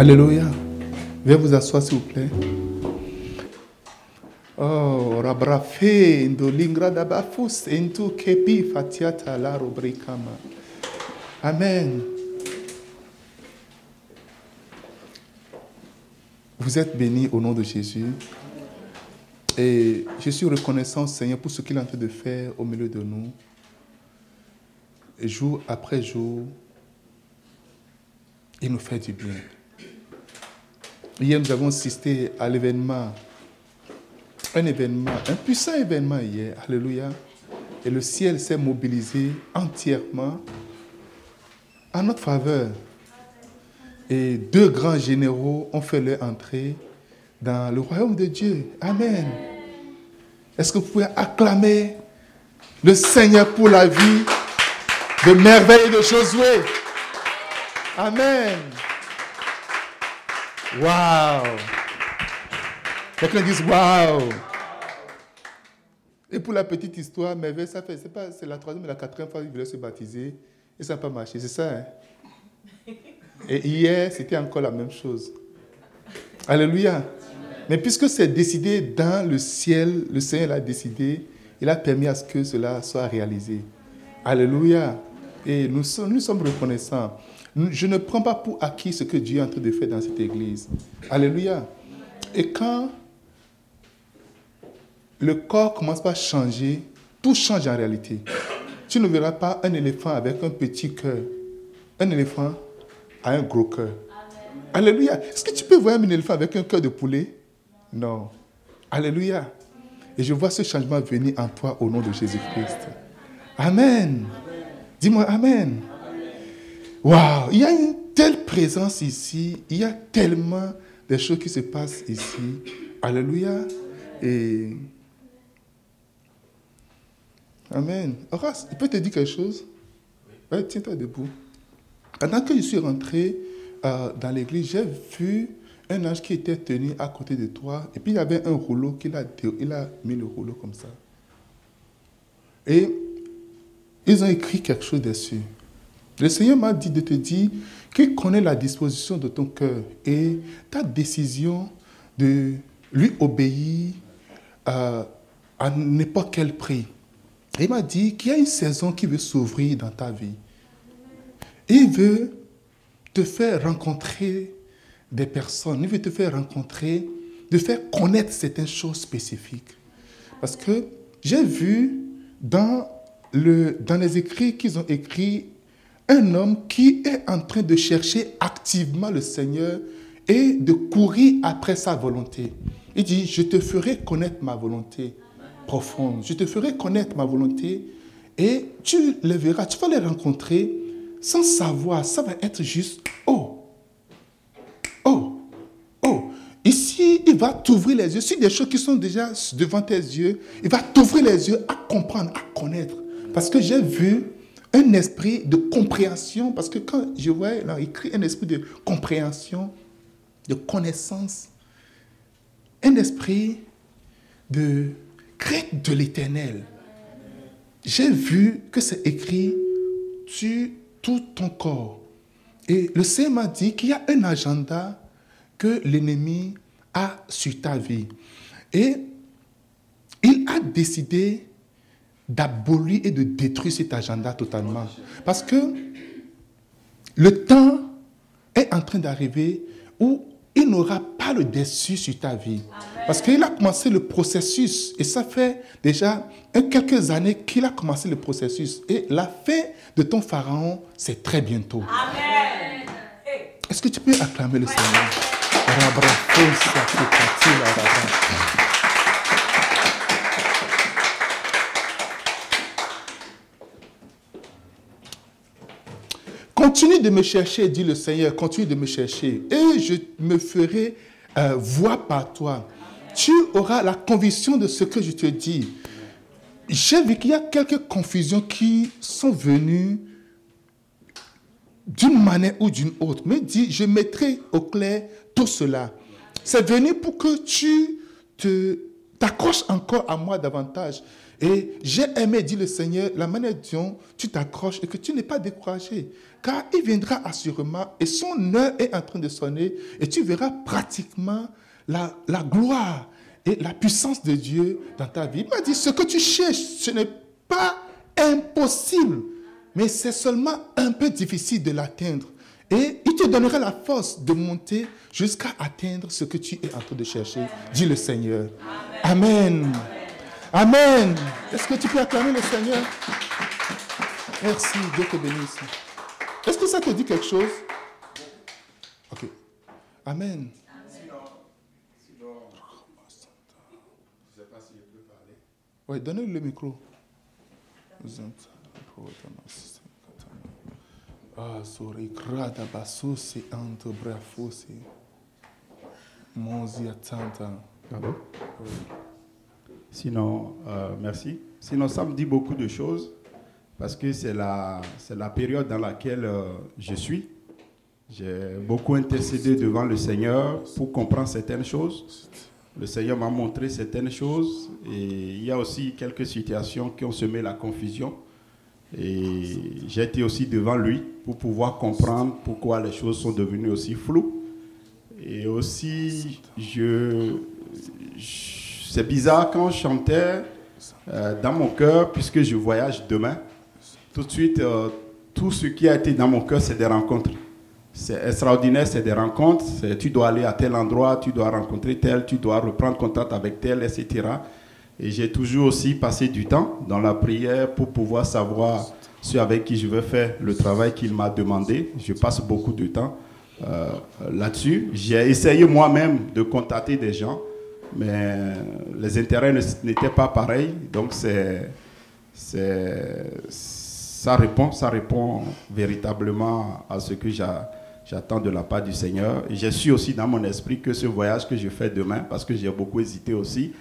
Alléluia. Viens vous asseoir, s'il vous plaît. Oh, rabrafe, indolingra dabafus, into kepi fatiata la rubricama. Amen. Vous êtes bénis au nom de Jésus. Et je suis reconnaissant, Seigneur, pour ce qu'il est en train de faire au milieu de nous. jour après jour, il nous fait du bien. Hier, nous avons assisté à l'événement, un événement, un puissant événement hier. Alléluia. Et le ciel s'est mobilisé entièrement en notre faveur. Et deux grands généraux ont fait leur entrée dans le royaume de Dieu. Amen. Est-ce que vous pouvez acclamer le Seigneur pour la vie de merveille de Josué? Amen. Waouh! Quelqu'un dit Waouh! Et pour la petite histoire, Merveille, ça fait, c'est pas, c'est la troisième et la quatrième fois qu'il voulait se baptiser et ça n'a pas marché, c'est ça. Hein? Et hier, c'était encore la même chose. Alléluia. Mais puisque c'est décidé dans le ciel, le Seigneur l'a décidé, il a permis à ce que cela soit réalisé. Alléluia. Et nous nous sommes reconnaissants. Je ne prends pas pour acquis ce que Dieu est en train de faire dans cette église. Alléluia. Et quand le corps commence à changer, tout change en réalité. Tu ne verras pas un éléphant avec un petit cœur. Un éléphant a un gros cœur. Alléluia. Est-ce que tu peux voir un éléphant avec un cœur de poulet? Non. Alléluia. Et je vois ce changement venir en toi au nom de Jésus-Christ. Amen. Dis-moi Amen. Waouh, il y a une telle présence ici, il y a tellement de choses qui se passent ici. Alléluia. Et. Amen. Horace, il peut te dire quelque chose? Ouais, Tiens-toi debout. Pendant que je suis rentré euh, dans l'église, j'ai vu un ange qui était tenu à côté de toi. Et puis il y avait un rouleau qu'il a, il a mis le rouleau comme ça. Et ils ont écrit quelque chose dessus. Le Seigneur m'a dit de te dire qu'il connaît la disposition de ton cœur et ta décision de lui obéir à, n'importe quel prix. il m'a dit qu'il y a une saison qui veut s'ouvrir dans ta vie. Il veut te faire rencontrer des personnes, il veut te faire rencontrer, de faire connaître certaines choses spécifiques. Parce que j'ai vu dans, le, dans les écrits qu'ils ont écrits un homme qui est en train de chercher activement le Seigneur et de courir après sa volonté. Il dit, je te ferai connaître ma volonté profonde, je te ferai connaître ma volonté et tu les verras, tu vas les rencontrer sans savoir, ça va être juste, oh, oh, oh. Ici, il va t'ouvrir les yeux. Si des choses qui sont déjà devant tes yeux, il va t'ouvrir les yeux à comprendre, à connaître. Parce que j'ai vu un esprit de compréhension, parce que quand je vois là, un esprit de compréhension, de connaissance, un esprit de crainte de l'éternel. J'ai vu que c'est écrit sur tout ton corps. Et le Seigneur m'a dit qu'il y a un agenda que l'ennemi a sur ta vie. Et il a décidé d'abolir et de détruire cet agenda totalement. Parce que le temps est en train d'arriver où il n'aura pas le dessus sur ta vie. Parce qu'il a commencé le processus, et ça fait déjà quelques années qu'il a commencé le processus. Et la fin de ton pharaon, c'est très bientôt. Est-ce que tu peux acclamer le Seigneur? Continue de me chercher, dit le Seigneur, continue de me chercher, et je me ferai euh, voir par toi. Tu auras la conviction de ce que je te dis. J'ai vu qu'il y a quelques confusions qui sont venues d'une manière ou d'une autre. Mais dis, je mettrai au clair tout cela. C'est venu pour que tu te t'accroches encore à moi davantage. Et j'ai aimé, dit le Seigneur, la manière dont tu t'accroches et que tu n'es pas découragé. Car il viendra assurément et son heure est en train de sonner et tu verras pratiquement la, la gloire et la puissance de Dieu dans ta vie. Il m'a dit, ce que tu cherches, ce n'est pas impossible, mais c'est seulement un peu difficile de l'atteindre. Et il te donnera la force de monter jusqu'à atteindre ce que tu es en train de chercher, dit le Seigneur. Amen. Amen. Est-ce que tu peux acclamer le Seigneur? Merci, Dieu te bénisse. Est-ce que ça te dit quelque chose? Ok. Amen. Oui, donnez le micro. Ah, sorry, grada basosi anto brafosi. Monzi attenta. Sinon, euh, merci. Sinon, ça me dit beaucoup de choses parce que c'est la, la période dans laquelle euh, je suis. J'ai beaucoup intercédé devant le Seigneur pour comprendre certaines choses. Le Seigneur m'a montré certaines choses et il y a aussi quelques situations qui ont semé la confusion. Et j'ai été aussi devant lui pour pouvoir comprendre pourquoi les choses sont devenues aussi floues. Et aussi, je, c'est bizarre quand je chantais euh, dans mon cœur, puisque je voyage demain, tout de suite, euh, tout ce qui a été dans mon cœur, c'est des rencontres. C'est extraordinaire, c'est des rencontres. Tu dois aller à tel endroit, tu dois rencontrer tel, tu dois reprendre contact avec tel, etc. Et j'ai toujours aussi passé du temps dans la prière pour pouvoir savoir ceux avec qui je veux faire le travail qu'il m'a demandé. Je passe beaucoup de temps euh, là-dessus. J'ai essayé moi-même de contacter des gens, mais les intérêts n'étaient pas pareils. Donc c'est, ça répond, ça répond véritablement à ce que j'attends de la part du Seigneur. Et j'ai su aussi dans mon esprit que ce voyage que je fais demain, parce que j'ai beaucoup hésité aussi,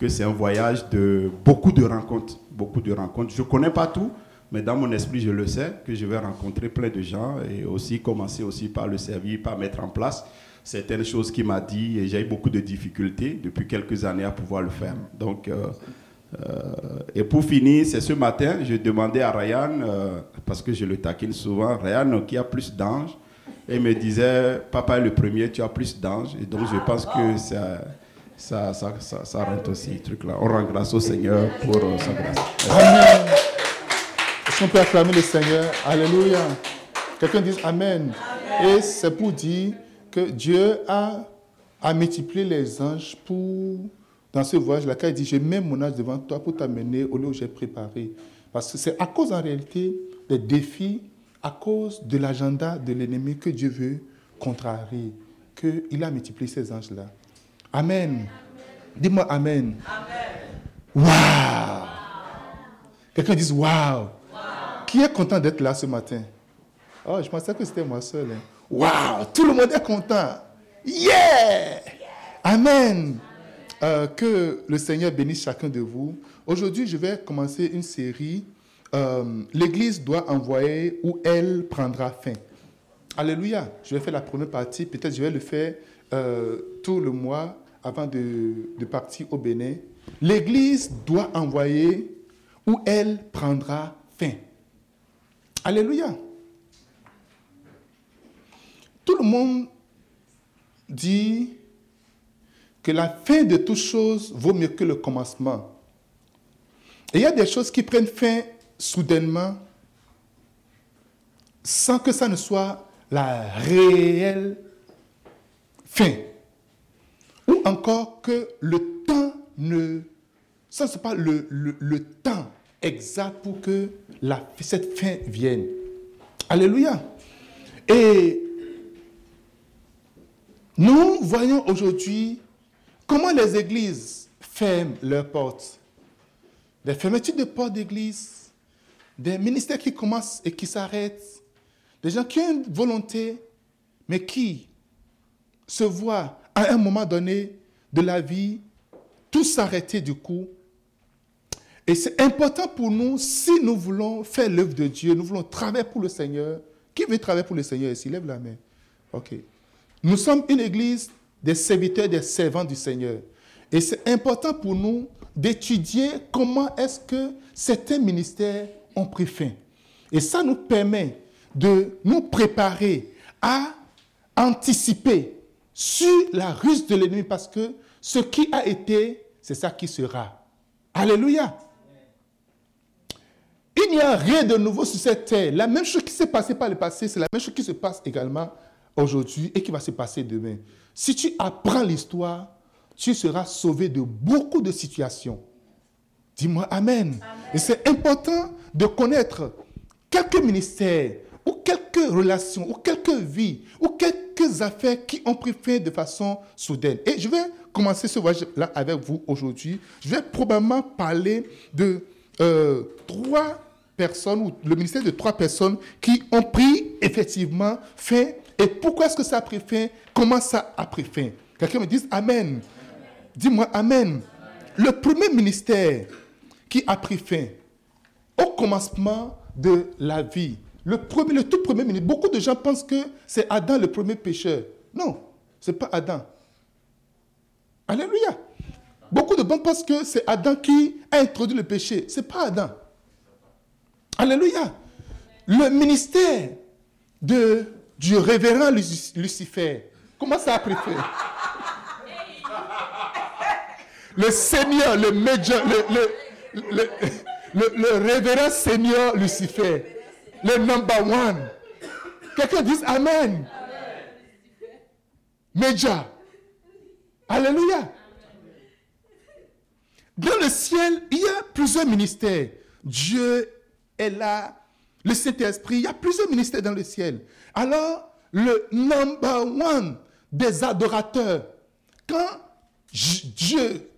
que c'est un voyage de beaucoup de rencontres, beaucoup de rencontres. Je connais pas tout, mais dans mon esprit, je le sais que je vais rencontrer plein de gens et aussi commencer aussi par le servir, par mettre en place certaines choses qu'il m'a dit et j'ai eu beaucoup de difficultés depuis quelques années à pouvoir le faire. Donc, euh, et pour finir, c'est ce matin, je demandais à Ryan, euh, parce que je le taquine souvent, Ryan qui a plus d'anges, et il me disait, papa est le premier, tu as plus d'anges, et donc je pense que ça ça, ça, ça, rentre aussi, truc là. On rend grâce au Seigneur pour euh, sa grâce. Amen. Est-ce qu'on peut acclamer le Seigneur? Alléluia. Quelqu'un dit Amen. Et c'est pour dire que Dieu a, a multiplié les anges pour, dans ce voyage-là, quand il dit, je mets mon ange devant toi pour t'amener au lieu où j'ai préparé. Parce que c'est à cause en réalité des défis, à cause de l'agenda de l'ennemi que Dieu veut contrarier, qu'il a multiplié ces anges-là. Amen. Dis-moi Amen. Amen. Waouh! Quelqu'un dit Waouh! Qui est content d'être là ce matin? Oh, je pensais que c'était moi seul. Hein. Waouh! Tout le monde est content. Yeah! Amen. Euh, que le Seigneur bénisse chacun de vous. Aujourd'hui, je vais commencer une série. Euh, L'Église doit envoyer où elle prendra fin. Alléluia. Je vais faire la première partie. Peut-être je vais le faire euh, tout le mois avant de, partir au Bénin, l'Église doit envoyer où elle prendra fin. Alléluia. Tout le monde dit que la fin de toute chose vaut mieux que le commencement. Et il y a des choses qui prennent fin soudainement sans que ça ne soit la réelle fin ou encore que le temps ne... Ça, ce n'est pas le, le, temps exact pour que la, cette fin vienne. Alléluia. Et nous voyons aujourd'hui comment les églises ferment leurs portes? Des fermetures de portes d'église, des ministères qui commencent et qui s'arrêtent, des gens qui ont une volonté, mais qui se voient à un moment donné de la vie, tout s'arrêter du coup. Et c'est important pour nous, si nous voulons faire l'œuvre de Dieu, nous voulons travailler pour le Seigneur. Qui veut travailler pour le Seigneur ici? Lève la main. OK. Nous sommes une église des serviteurs, des servants du Seigneur. Et c'est important pour nous d'étudier comment est-ce que certains ministères ont pris fin. Et ça nous permet de nous préparer à anticiper sur la ruse de l'ennemi parce que ce qui a été, c'est ça qui sera. Alléluia. Il n'y a rien de nouveau sur cette terre. La même chose qui s'est passée par le passé, c'est la même chose qui se passe également aujourd'hui et qui va se passer demain. Si tu apprends l'histoire, tu seras sauvé de beaucoup de situations. Dis-moi Amen. Et c'est important de connaître quelques ministères ou quelques relations ou quelques vies ou quelques affaires qui ont pris fin de façon soudaine. Et je vais commencer ce voyage-là avec vous aujourd'hui. Je vais probablement parler de euh, trois personnes, ou le ministère de trois personnes qui ont pris effectivement fin. Et pourquoi est-ce que ça a pris fin? Comment ça a pris fin? Quelqu'un me dise Amen. Dis-moi Amen. Le premier ministère qui a pris fin au commencement de la vie, le, premier, le tout premier ministère, beaucoup de gens pensent que c'est Adam le premier pécheur. Non, ce n'est pas Adam. Alléluia. Beaucoup de gens pensent que c'est Adam qui a introduit le péché. Ce n'est pas Adam. Alléluia. Le ministère de, du révérend Lucifer, comment ça a pris Le Seigneur, le, le, le, le, révérend Seigneur Lucifer, le number one. Quelqu'un dit Amen. Média. Alléluia. Dans le ciel, il y a plusieurs ministères. Dieu est là, le Saint-Esprit, il y a plusieurs ministères dans le ciel. Alors, le number one des adorateurs, quand Dieu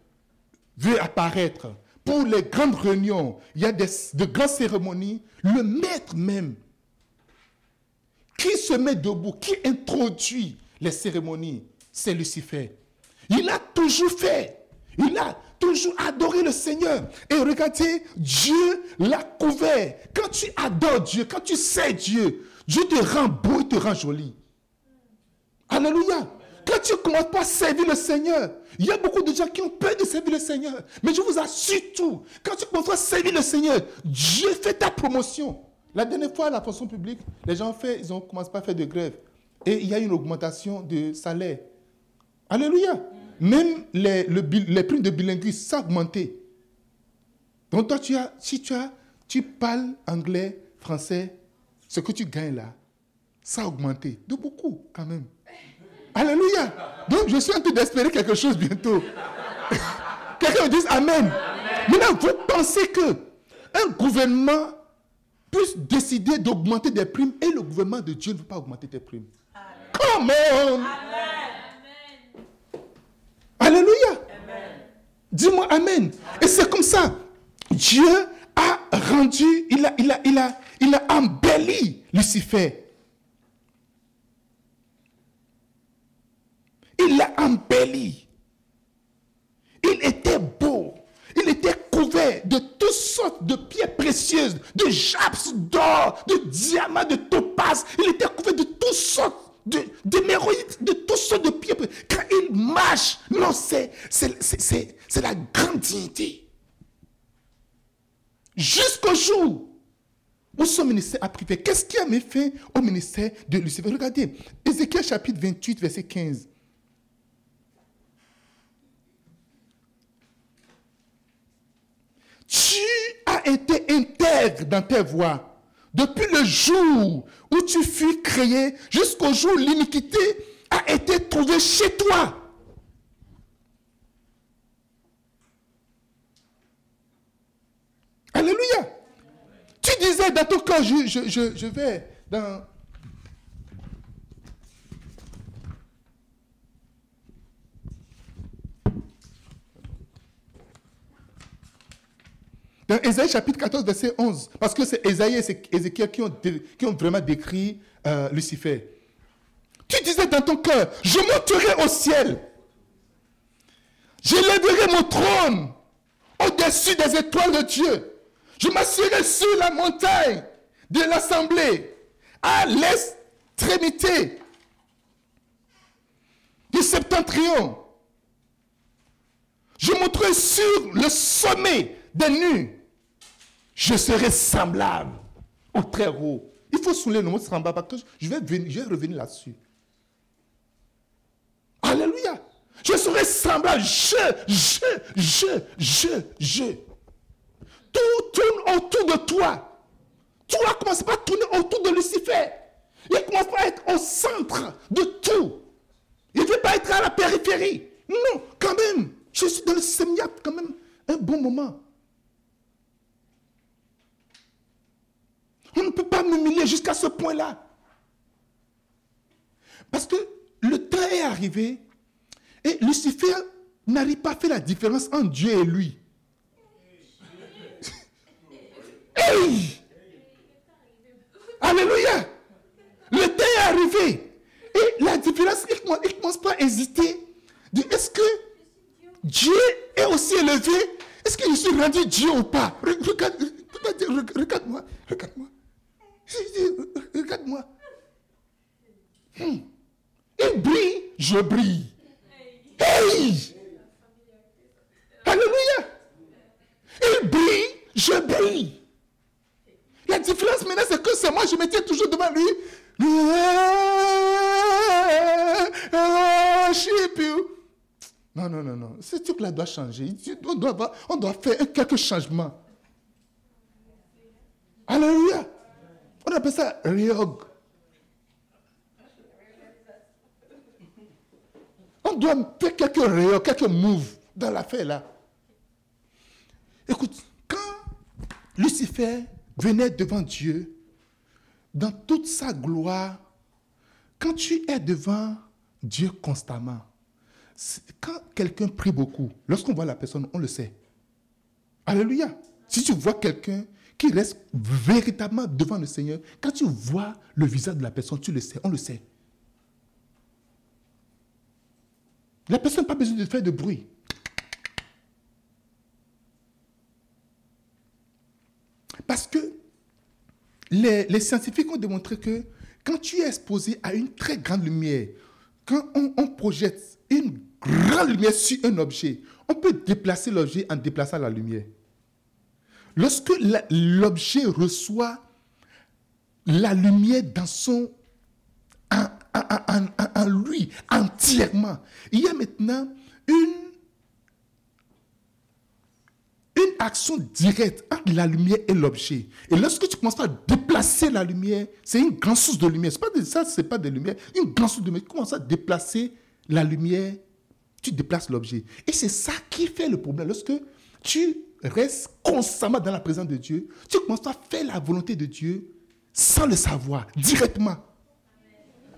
veut apparaître pour les grandes réunions, il y a des, de grandes cérémonies, le maître même qui se met debout, qui introduit les cérémonies, c'est Lucifer. Il a toujours fait. Il a toujours adoré le Seigneur. Et regardez, Dieu l'a couvert. Quand tu adores Dieu, quand tu sais Dieu, Dieu te rend beau, et te rend joli. Alléluia. Quand tu ne commences pas à servir le Seigneur, il y a beaucoup de gens qui ont peur de servir le Seigneur. Mais je vous assure tout, quand tu commences à servir le Seigneur, Dieu fait ta promotion. La dernière fois, à la fonction publique, les gens fait, ils ont commencé pas à faire de grève. Et il y a une augmentation de salaire. Alléluia. Même les, les primes de bilinguisme, ça a augmenté. Donc toi, tu as, si tu, as, tu parles anglais, français, ce que tu gagnes là, ça a augmenté. De beaucoup, quand même. Alléluia. Donc je suis en train d'espérer quelque chose bientôt. Quelqu'un me dise Amen. Maintenant, vous pensez que un gouvernement puisse décider d'augmenter des primes et le gouvernement de Dieu ne veut pas augmenter tes primes? Come on. Alléluia. Dis-moi Amen. Et c'est comme ça. Dieu a rendu, il a, il a, il a, il a embelli Lucifer. Il l'a embelli. Il était beau. Il était couvert de toutes sortes de pierres précieuses, de japs d'or, de diamants, de topaz. Il était couvert de toutes sortes d'émeraudites, de, de toutes sortes de. Quand il marche, non, c'est la grande dignité. Jusqu'au jour où son ministère a privé. Qu'est-ce qui a mis fin au ministère de Lucifer? Regardez, Ézéchiel chapitre 28, verset 15. Tu as été intègre dans tes voies depuis le jour où tu fus créé jusqu'au jour où l'iniquité a été trouvée chez toi. Alléluia. Tu disais dans ton cœur, je, vais dans Dans Ésaïe chapitre 14, verset 11, parce que c'est Ésaïe et Ézéchiel qui ont, vraiment décrit euh, Lucifer. Tu disais dans ton cœur, je monterai au ciel. Je lèverai mon trône au-dessus des étoiles de Dieu. Je m'assurerai sur la montagne de l'assemblée, à l'extrémité du septentrion. Je monterai sur le sommet des nues. Je serai semblable au très haut. Il faut soulever le mot semblable parce que je vais, revenir là-dessus. Alléluia. Je serai semblable. Je, je, je, je, je. Tout tourne autour de toi. Tu vas commencer par tourner autour de Lucifer. Il commence pas à être au centre de tout. Il ne veut pas être à la périphérie. Non, quand même. Je suis dans le séminaire quand même un bon moment. On ne peut pas m'humilier jusqu'à ce point-là. Parce que le temps est arrivé et Lucifer n'arrive pas à faire la différence entre Dieu et lui. hey! Alléluia! Le temps est arrivé. Et la différence, il ne commence pas à hésiter. Est-ce que Dieu est aussi élevé? Est-ce que je suis rendu Dieu ou pas? Regarde-moi. Regarde-moi. Regarde-moi. Regarde-moi. Hmm. Il brille, je brille. Hey! Alléluia! Il brille, je brille. La différence maintenant, c'est que c'est moi, je me tiens toujours devant lui. Non, non, non, non. Ce truc-là doit changer. On doit, on doit faire quelques changements. Alléluia. On appelle ça riog. On doit faire quelques réog, quelques moves dans l'affaire là. Écoute, quand Lucifer venait devant Dieu, dans toute sa gloire, quand tu es devant Dieu constamment, quand quelqu'un prie beaucoup, lorsqu'on voit la personne, on le sait. Alléluia. Si tu vois quelqu'un qui reste véritablement devant le Seigneur, quand tu vois le visage de la personne, tu le sais, on le sait. La personne n'a pas besoin de faire de bruit. Parce que les, scientifiques ont démontré que quand tu es exposé à une très grande lumière, quand on, projette une grande lumière sur un objet, on peut déplacer l'objet en déplaçant la lumière. Lorsque l'objet reçoit la lumière dans son en, lui entièrement, il y a maintenant une une action directe entre la lumière et l'objet. Et lorsque tu commences à déplacer la lumière, c'est une grande source de lumière. Pas de, ça, ce n'est pas de lumière. Une grande source de lumière. Tu commences à déplacer la lumière, tu déplaces l'objet. Et c'est ça qui fait le problème. Lorsque tu restes constamment dans la présence de Dieu, tu commences à faire la volonté de Dieu sans le savoir, directement.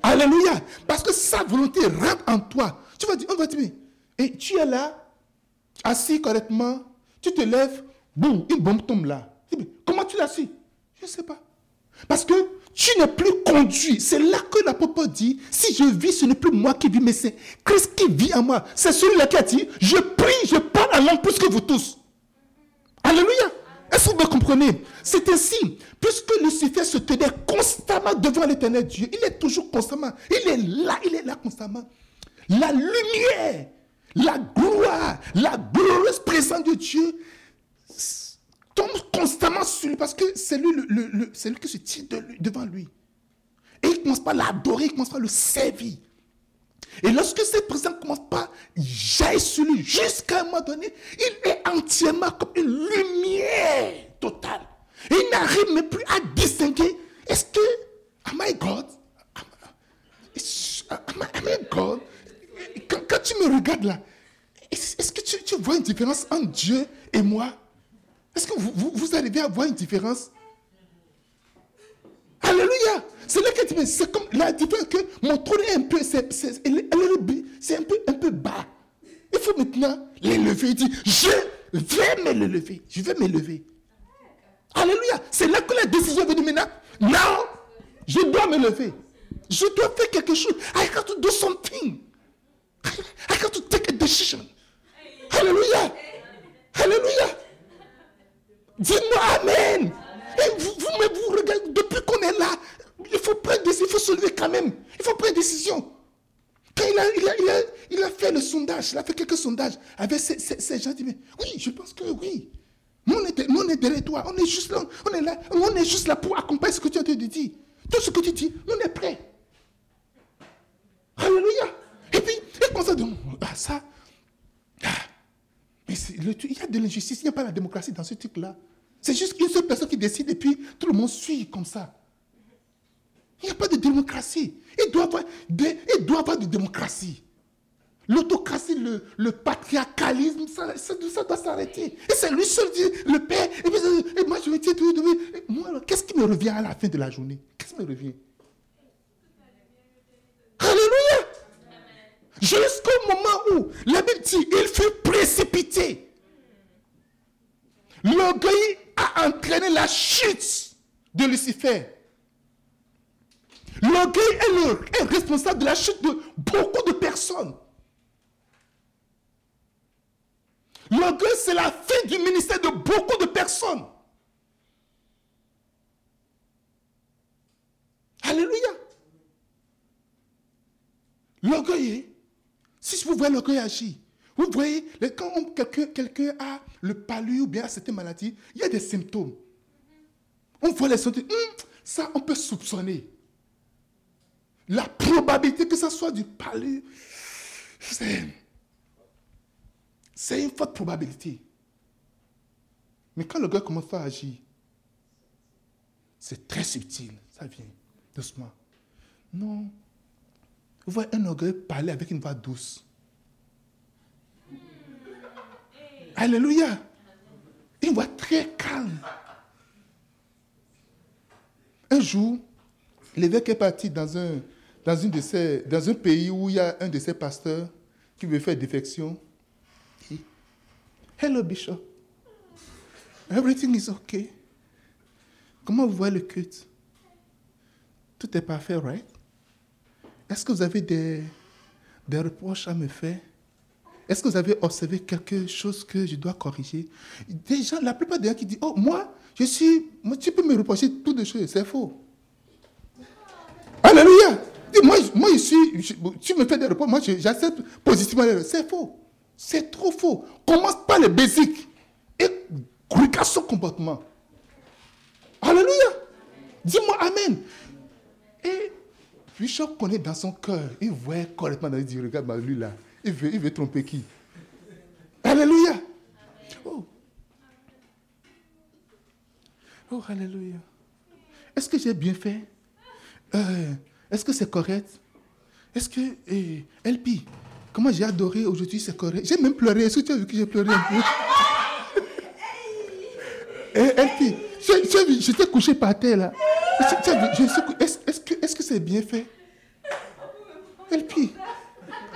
Alléluia. Parce que sa volonté rentre en toi. Tu vas dire, on va dire, et tu es là, assis correctement, tu te lèves, boum, une bombe tombe là. Comment tu l'as su? Je ne sais pas. Parce que tu n'es plus conduit. C'est là que l'apôtre dit, si je vis, ce n'est plus moi qui vis, mais c'est Christ qui vit en moi. C'est celui-là qui a dit, je prie, je parle à l'homme plus que vous tous. Alléluia. Est-ce que vous comprenez? C'est ainsi. Puisque Lucifer se tenait constamment devant l'éternel Dieu, il est toujours constamment. Il est là, il est là constamment. La lumière la gloire, la glorieuse présence de Dieu tombe constamment sur lui parce que c'est lui, le, qui se tient devant lui. Et il commence pas à l'adorer, il commence pas à le servir. Et lorsque cette présence commence pas jaillir sur lui jusqu'à un moment donné, il est entièrement comme une lumière totale. Il n'arrive même plus à distinguer est-ce que, am I God? Am I God? quand, tu me regardes là, est-ce que tu, vois une différence entre Dieu et moi? Est-ce que vous, vous, arrivez à voir une différence? Alléluia C'est là que c'est comme la différence que mon trône est un peu, c'est un peu, un peu bas. Il faut maintenant l'élever. Il dit, je vais me lever. Je vais me lever. Alléluia. C'est là que la décision est venue maintenant. Non, je dois me lever. Je dois faire quelque chose. I have to do something. I have to take a decision. Alléluia. Alléluia. Dites-moi Amen. Et vous, vous, vous regardez, depuis qu'on est là, il faut prendre des il faut se lever quand même. Il faut prendre une décision. Quand il il a, il, a, il, a, il a, fait le sondage, il a fait quelques sondages avec ces, ces, gens. dit, oui, je pense que oui. Nous, on est, nous, on est derrière toi. On est juste là. On est là. On est juste là pour accompagner ce que tu as dit. Tout ce que tu dis, on est prêt. Alléluia. Et puis, et comme ça, ah, ça. Ah, mais il y a de l'injustice, il n'y a pas la démocratie dans ce truc-là. C'est juste une seule personne qui décide et puis tout le monde suit comme ça. Il n'y a pas de démocratie. Il doit doit avoir de démocratie. L'autocratie, le, patriarcalisme, ça, doit s'arrêter. Et c'est lui seul, le père. Et, puis, moi, je me dis, moi, qu'est-ce qui me revient à la fin de la journée? Qu'est-ce qui me revient? Alléluia Jusqu'au moment où la Bible dit, il fut précipité. L'orgueil a entraîné la chute de Lucifer. L'orgueil est, est responsable de la chute de beaucoup de personnes. L'orgueil, c'est la fin du ministère de beaucoup de personnes. Alléluia. L'orgueil, si vous voyez l'orgueil agir, vous voyez, quand quelqu'un a le palu ou bien a cette maladie, il y a des symptômes. On voit les symptômes. Hum, ça, on peut soupçonner. La probabilité que ça soit du palu, c'est c'est une forte probabilité. Mais quand le gars commence à agir, c'est très subtil. Ça vient doucement. Non. Vous voyez un orgueil parler avec une voix douce. Alléluia. Une voix très calme. Un jour, l'évêque est parti dans un, dans, de ces, dans un pays où il y a un de ses pasteurs qui veut faire défection. Hello, Bishop. Everything is okay. Comment vous voyez le culte? Tout est parfait, right? Est-ce que vous avez des, des reproches à me faire? Est-ce que vous avez observé quelque chose que je dois corriger? La plupart des gens qui disent, oh, moi, je suis, moi, tu peux me reprocher toutes les choses, c'est faux. Alléluia! Moi, moi, je suis, tu me fais des reproches, moi, j'accepte positivement C'est faux. C'est trop faux. Commence par les basiques et regarde son comportement. Alléluia. Dis-moi Amen. Et Bishop connaît dans son cœur. Il voit correctement. Il dit Regarde lui là. Il veut, il veut tromper qui? Alléluia. Oh. oh, Alléluia. Est-ce que j'ai bien fait? Euh, Est-ce que c'est correct? Est-ce que. Eh, LP, Comment j'ai adoré aujourd'hui, c'est correct. J'ai même pleuré. Est-ce que tu as vu que j'ai pleuré un peu? Elle dit, j'étais couché par terre là. Est-ce que c'est -ce bien fait? Dit,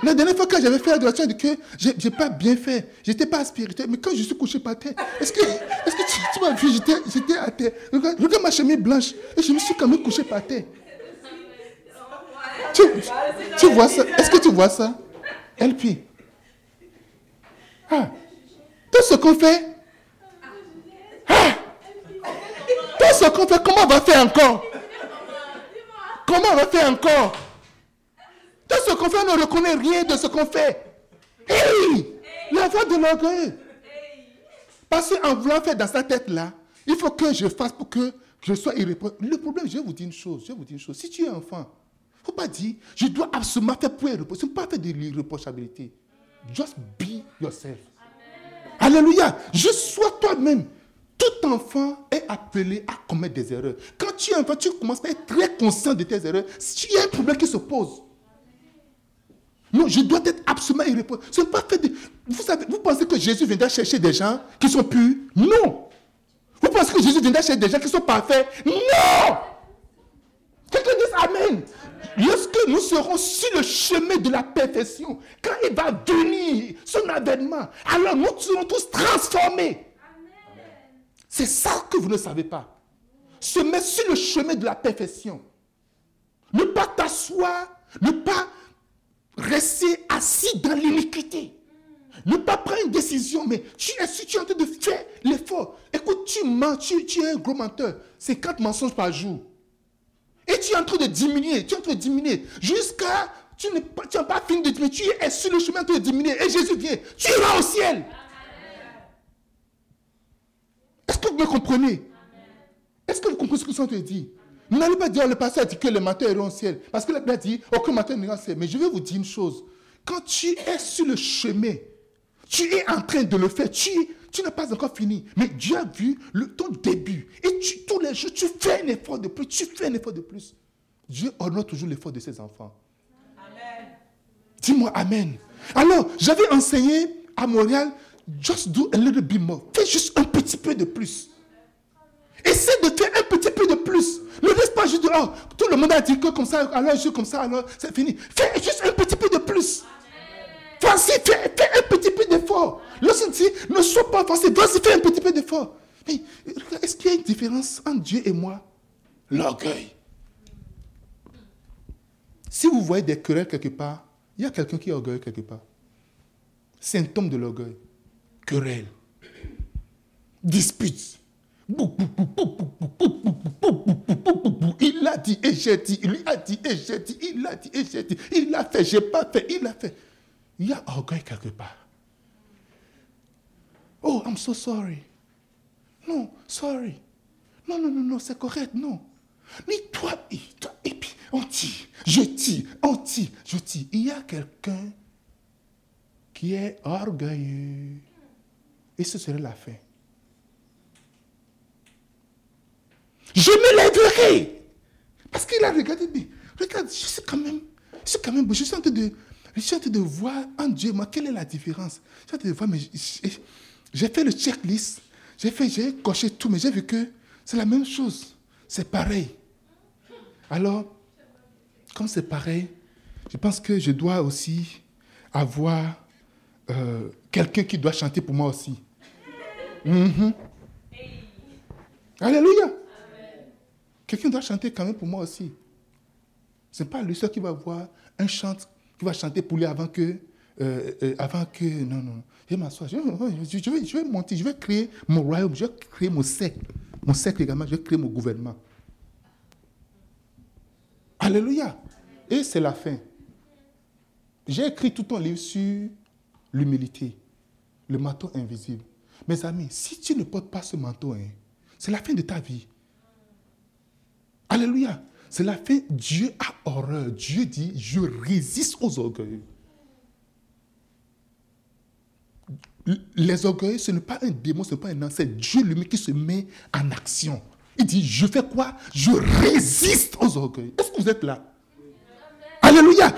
la dernière fois que j'avais fait l'adoration de cœur, je n'ai pas bien fait. Je n'étais pas spirituel. Mais quand je suis couché par terre, est-ce que, est que tu, m'as vu? J'étais à terre. Regarde, regarde, ma chemise blanche. Et je me suis quand même couché par terre. Tu, tu vois ça? Est-ce que tu vois ça? LP. Ah. Tout ce qu'on fait. Ah. Tout ce qu'on fait, comment on va faire encore? Comment on va faire encore? Tout ce qu'on fait, on ne reconnaît rien de ce qu'on fait. Hey, la voix de l'orgueil. Parce qu'en voulant faire dans sa tête là, il faut que je fasse pour que je sois irréprochable. Le problème, je vais vous dire une chose, je vais vous dire une chose. Si tu es enfant, il ne faut pas dire, je dois absolument faire pour reposer. Ce n'est pas faire de l'irréprochabilité. Just be yourself. Alléluia. Juste sois toi-même. Tout enfant est appelé à commettre des erreurs. Quand tu es enfant, tu commences à être très conscient de tes erreurs. Si il y a un problème qui se pose, non, je dois être absolument irréprochable. Ce n'est pas fait de... Vous, savez, vous pensez que Jésus viendra chercher des gens qui sont purs? Non. Vous pensez que Jésus viendra chercher des gens qui sont parfaits? Non. Quelqu'un dit Amen. Lorsque nous serons sur le chemin de la perfection, quand il va venir son avènement, alors nous serons tous transformés. C'est ça que vous ne savez pas. Se mettre sur le chemin de la perfection. Ne pas t'asseoir, ne pas rester assis dans l'iniquité. Ne pas prendre une décision, mais tu es, si tu es en train de faire l'effort, écoute, tu mens, tu, tu es un gros menteur. C'est quatre mensonges par jour. Et tu es en train de diminuer, tu es en train de diminuer jusqu'à Tu n'as pas, fini de diminuer, tu es sur le chemin de diminuer. Et Jésus vient, tu iras au ciel. Est-ce que vous me comprenez? Est-ce que vous comprenez ce que le Seigneur te dit? Vous n'allez pas dire, le pasteur a dit que les matins iront au ciel. Parce que la Bible dit, aucun matin n'ira au ciel. Mais je vais vous dire une chose. Quand tu es sur le chemin, tu es en train de le faire, tu, tu n'as pas encore fini. Mais Dieu a vu le, ton début. Et tu, tous les jours, tu fais un effort de plus, tu fais un effort de plus. Dieu honore toujours l'effort de ses enfants. Amen. Dis-moi Amen. Alors, j'avais enseigné à Montréal, just do a little bit more. Fais juste un petit peu de plus. Essaie de faire un petit peu de plus. Ne laisse pas juste oh, tout le monde a dit que comme ça, alors je comme ça, alors c'est fini. Fais juste un petit peu de plus. Vas-y, fais, un petit peu d'effort. Lorsqu'on dit, ne sois pas forcé, vas-y, fais un petit peu d'effort. Mais est-ce qu'il y a une différence entre Dieu et moi L'orgueil. Si vous voyez des querelles quelque part, il y a quelqu'un qui est orgueilleux quelque part. Symptôme de l'orgueil. Querelle. Dispute. Il a dit et j'ai dit, il a dit et j'ai dit, il a dit et j'ai dit, il a fait, j'ai pas fait, il a fait. Il y a orgueil quelque part. Oh, I'm so sorry. Non, sorry. Non, non, non, non, c'est correct, non. Mais toi, et, toi, et puis on dit, je dis, on dit, je dis. Il y a quelqu'un qui est orgueilleux. Et ce serait la fin. Je me lèverai. Parce qu'il a regardé, mais regarde, je sais quand même, je suis quand même, je suis en train de, je suis en train de voir en Dieu, moi, quelle est la différence? Je suis en train de voir, mais j'ai fait le checklist, j'ai coché tout, mais j'ai vu que c'est la même chose. C'est pareil. Alors, comme c'est pareil, je pense que je dois aussi avoir euh, quelqu'un qui doit chanter pour moi aussi. Mm-hmm. Alléluia. Quelqu'un doit chanter quand même pour moi aussi. Ce n'est pas lui seul qui va voir un chant qui va chanter pour lui avant que. Euh, euh, avant que. Non, non. Je vais m'asseoir. Je, vais, je vais monter. Je vais créer mon royaume. Je vais créer mon cercle. Mon cercle également. Je vais créer mon gouvernement. Alléluia. Et c'est la fin. J'ai écrit tout un livre sur l'humilité, le manteau invisible. Mes amis, si tu ne portes pas ce manteau, hein, c'est la fin de ta vie. Alléluia. C'est la fin. Dieu a horreur. Dieu dit, je résiste aux orgueils. Les orgueils, ce n'est pas un démon, ce n'est pas un ange, c'est Dieu lui-même qui se met en action. Il dit, je fais quoi? Je résiste aux orgueils. Est-ce que vous êtes là? Alléluia.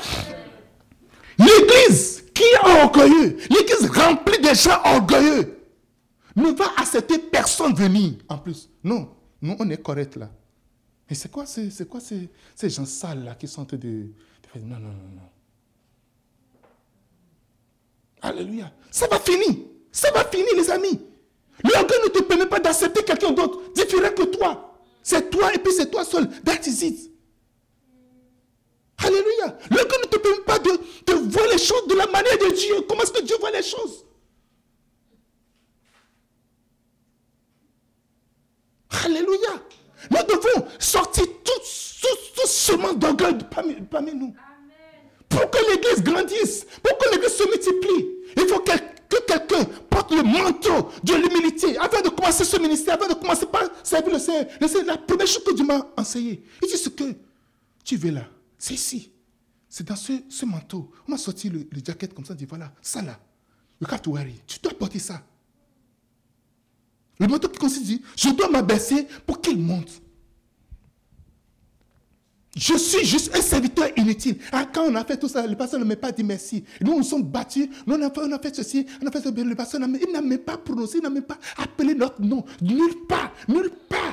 L'église qui est orgueilleux, l'église remplie de gens orgueilleux, ne va accepter personne venir en plus. Non, nous on est correct là. Mais c'est quoi, quoi ces, ces gens sales-là qui sont en train de, non, non, non, non. Alléluia. Ça va finir. Ça va finir, les amis. L'orgueil ne te permet pas d'accepter quelqu'un d'autre, différent que toi. C'est toi et puis c'est toi seul. That is it. Alléluia. L'orgueil ne te permet pas de voir les choses de la manière de Dieu. Comment est-ce que Dieu voit les choses? Alléluia. Nous devons sortir tout, tout, ce monde d'orgueil parmi, nous. Pour que l'Église grandisse, pour que l'Église se multiplie, il faut que, quelqu'un porte le manteau de l'humilité avant de commencer ce ministère, avant de commencer par servir le Seigneur. la première chose que Dieu m'a enseigné, il dit ce que tu veux là, c'est ici. C'est dans ce, manteau. On m'a sorti le, le, jacket comme ça, dit voilà, ça là. You have to worry. Tu dois porter ça. Le manteau qui consiste dit, je dois m'abaisser pour qu'il monte. Je suis juste un serviteur inutile. Ah, quand on a fait tout ça, le pasteur ne m'a pas dit merci. Nous, on sommes battus. Nous, on a fait, on a fait ceci, on a fait ceci. Le pasteur n'a même pas prononcé, il n'a même pas appelé notre nom. Nulle part, nulle part.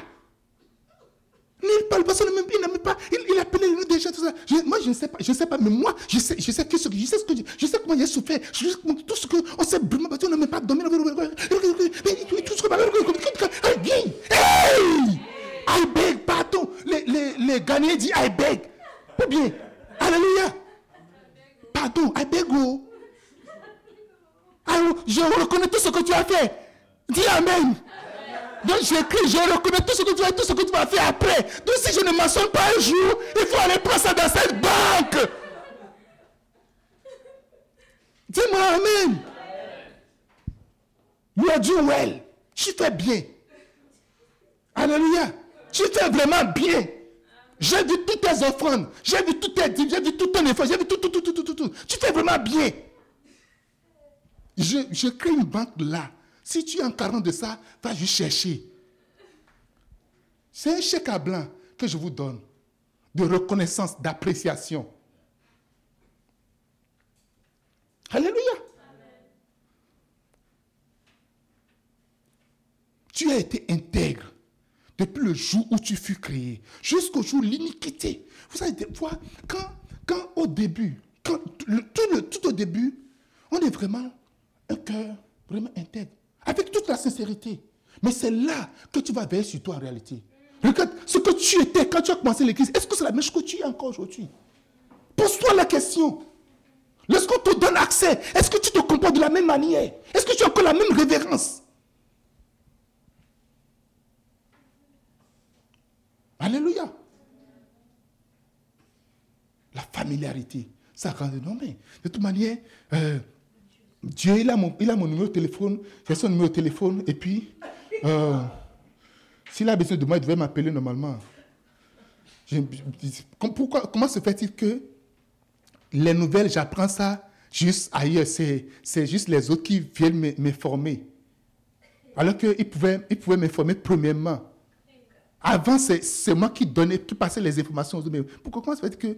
Nulle part. Le pasteur n'a même, il n'a même pas, il, il a appelé nous déjà tout ça. moi, je ne sais pas, je ne sais pas, mais moi, je sais, je sais, que ce, je sais ce que je sais comment a souffert. Je sais tout ce qu'on s'est brûlé battu, on n'a même pas dormi. Mais tout ce que. Hey! I beg, pardon. Les, les, les Ghanéens disent I beg. Ou bien, Alléluia. Pardon, I beg oh. je reconnais tout ce que tu as fait. Dis Amen. Donc j'écris, je reconnais tout ce que tu as tout ce que tu vas faire après. Donc si je ne mentionne pas un jour, il faut aller prendre ça dans cette banque. Dis-moi Amen. You are doing well. Tu fais bien. Alléluia. Tu fais vraiment bien. J'ai vu toutes tes offrandes. J'ai vu toutes tes dîmes. J'ai vu tout ton effort. J'ai vu tout, tout, tout, tout, tout, tout. Tu fais vraiment bien. Je, je crée une banque là. Si tu es en carence de ça, va juste chercher. C'est un chèque à blanc que je vous donne de reconnaissance, d'appréciation. Alléluia. Tu as été intègre depuis le jour où tu fus créé, jusqu'au jour l'iniquité. Vous savez, des fois, quand, quand au début, quand, tout au début, on est vraiment un cœur vraiment intègre, avec toute la sincérité. Mais c'est là que tu vas veiller sur toi en réalité. Regarde ce que tu étais quand tu as commencé l'église. Est-ce que c'est la même chose que tu es encore aujourd'hui? Pose-toi la question. Lorsqu'on te donne accès, est-ce que tu te comportes de la même manière? Est-ce que tu as encore la même révérence? Alléluia. La familiarité. Ça rend mais de toute manière, euh, Dieu, il a, mon, il a mon numéro de téléphone, j'ai son numéro de téléphone, et puis, euh, s'il a besoin de moi, il devait m'appeler normalement. pourquoi, comment se fait-il que les nouvelles, j'apprends ça juste ailleurs, c'est, juste les autres qui viennent me, former. Alors qu'ils pouvaient, ils pouvaient m'informer premièrement. Avant, c'est, moi qui donnais, qui passais les informations aux autres. Mais pourquoi comment se fait que.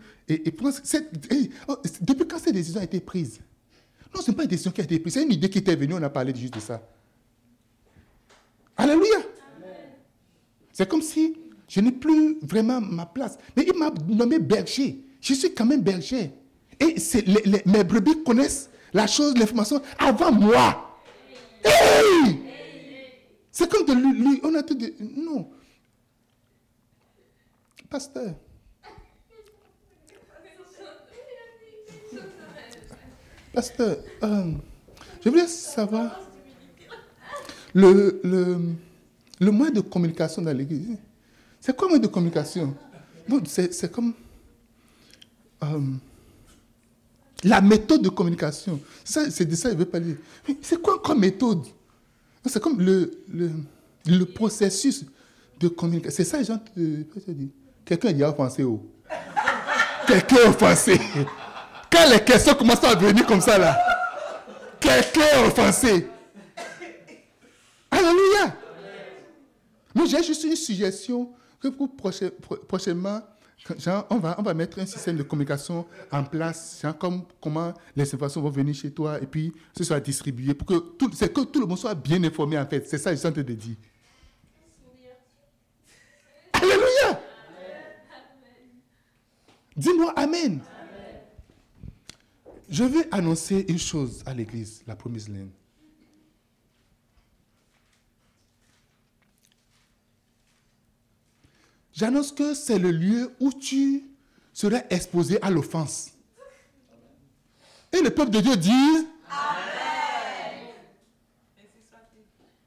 Oh, depuis quand cette décision a été prise Non, ce n'est pas une décision qui a été prise, c'est une idée qui était venue, on a parlé juste de ça. Alléluia. C'est comme si je n'ai plus vraiment ma place. Mais il m'a nommé berger. Je suis quand même berger. Et mes brebis connaissent la chose, l'information avant moi. C'est comme de lui, on a tout dit, non. Pasteur. Pasteur, euh, je voulais savoir le, le, le moyen de communication dans l'église. C'est quoi le moyen de communication? C'est comme euh, la méthode de communication. C'est de ça qu'il veut parler. C'est quoi comme méthode? C'est comme le, le, le, processus de communication. C'est ça, les gens disent. Quelqu'un est offensé. Oh. Quelqu'un est offensé. Quand les questions commencent à venir comme ça, là, quelqu'un est offensé. Alléluia. Mais j'ai juste une suggestion que prochainement, on, va, on va mettre un système de communication en place, comme comment les informations vont venir chez toi et puis ce soit distribué pour que tout, que tout le monde soit bien informé en fait. C'est ça que je suis en train de dire. Alléluia. Dis-moi Amen. Je vais annoncer une chose à l'église, la promise laine. J'annonce que c'est le lieu où tu serais exposé à l'offense. Et le peuple de Dieu dit Amen.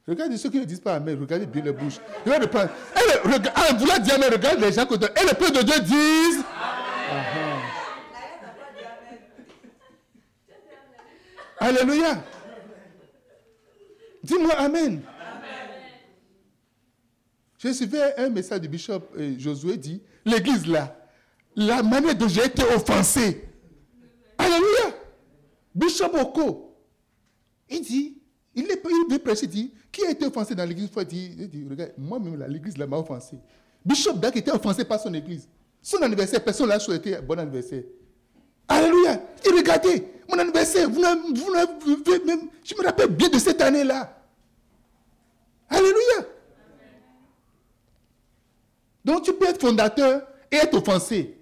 Regardez ceux qui ne disent pas Amen, regardez bien les bouches. Regardez, et le, ah, vous dire les gens. Et le peuple de Dieu dit Amen. Alléluia. Dis-moi Amen. Je suivais un message du bishop et Josué dit, l'église là, la manière dont j'ai été offensé. Alléluia. Bishop Oko, il dit, il est il prêcher, il dit, qui a été offensé dans l'église? Il dit, regarde, moi-même, l'église m'a offensé. Bishop Dak était offensé par son église. Son anniversaire, personne l'a souhaité bon anniversaire. Alléluia. Il regardez, mon anniversaire, vous, vous, même, je me rappelle bien de cette année-là. Alléluia. Donc tu peux être fondateur et être offensé.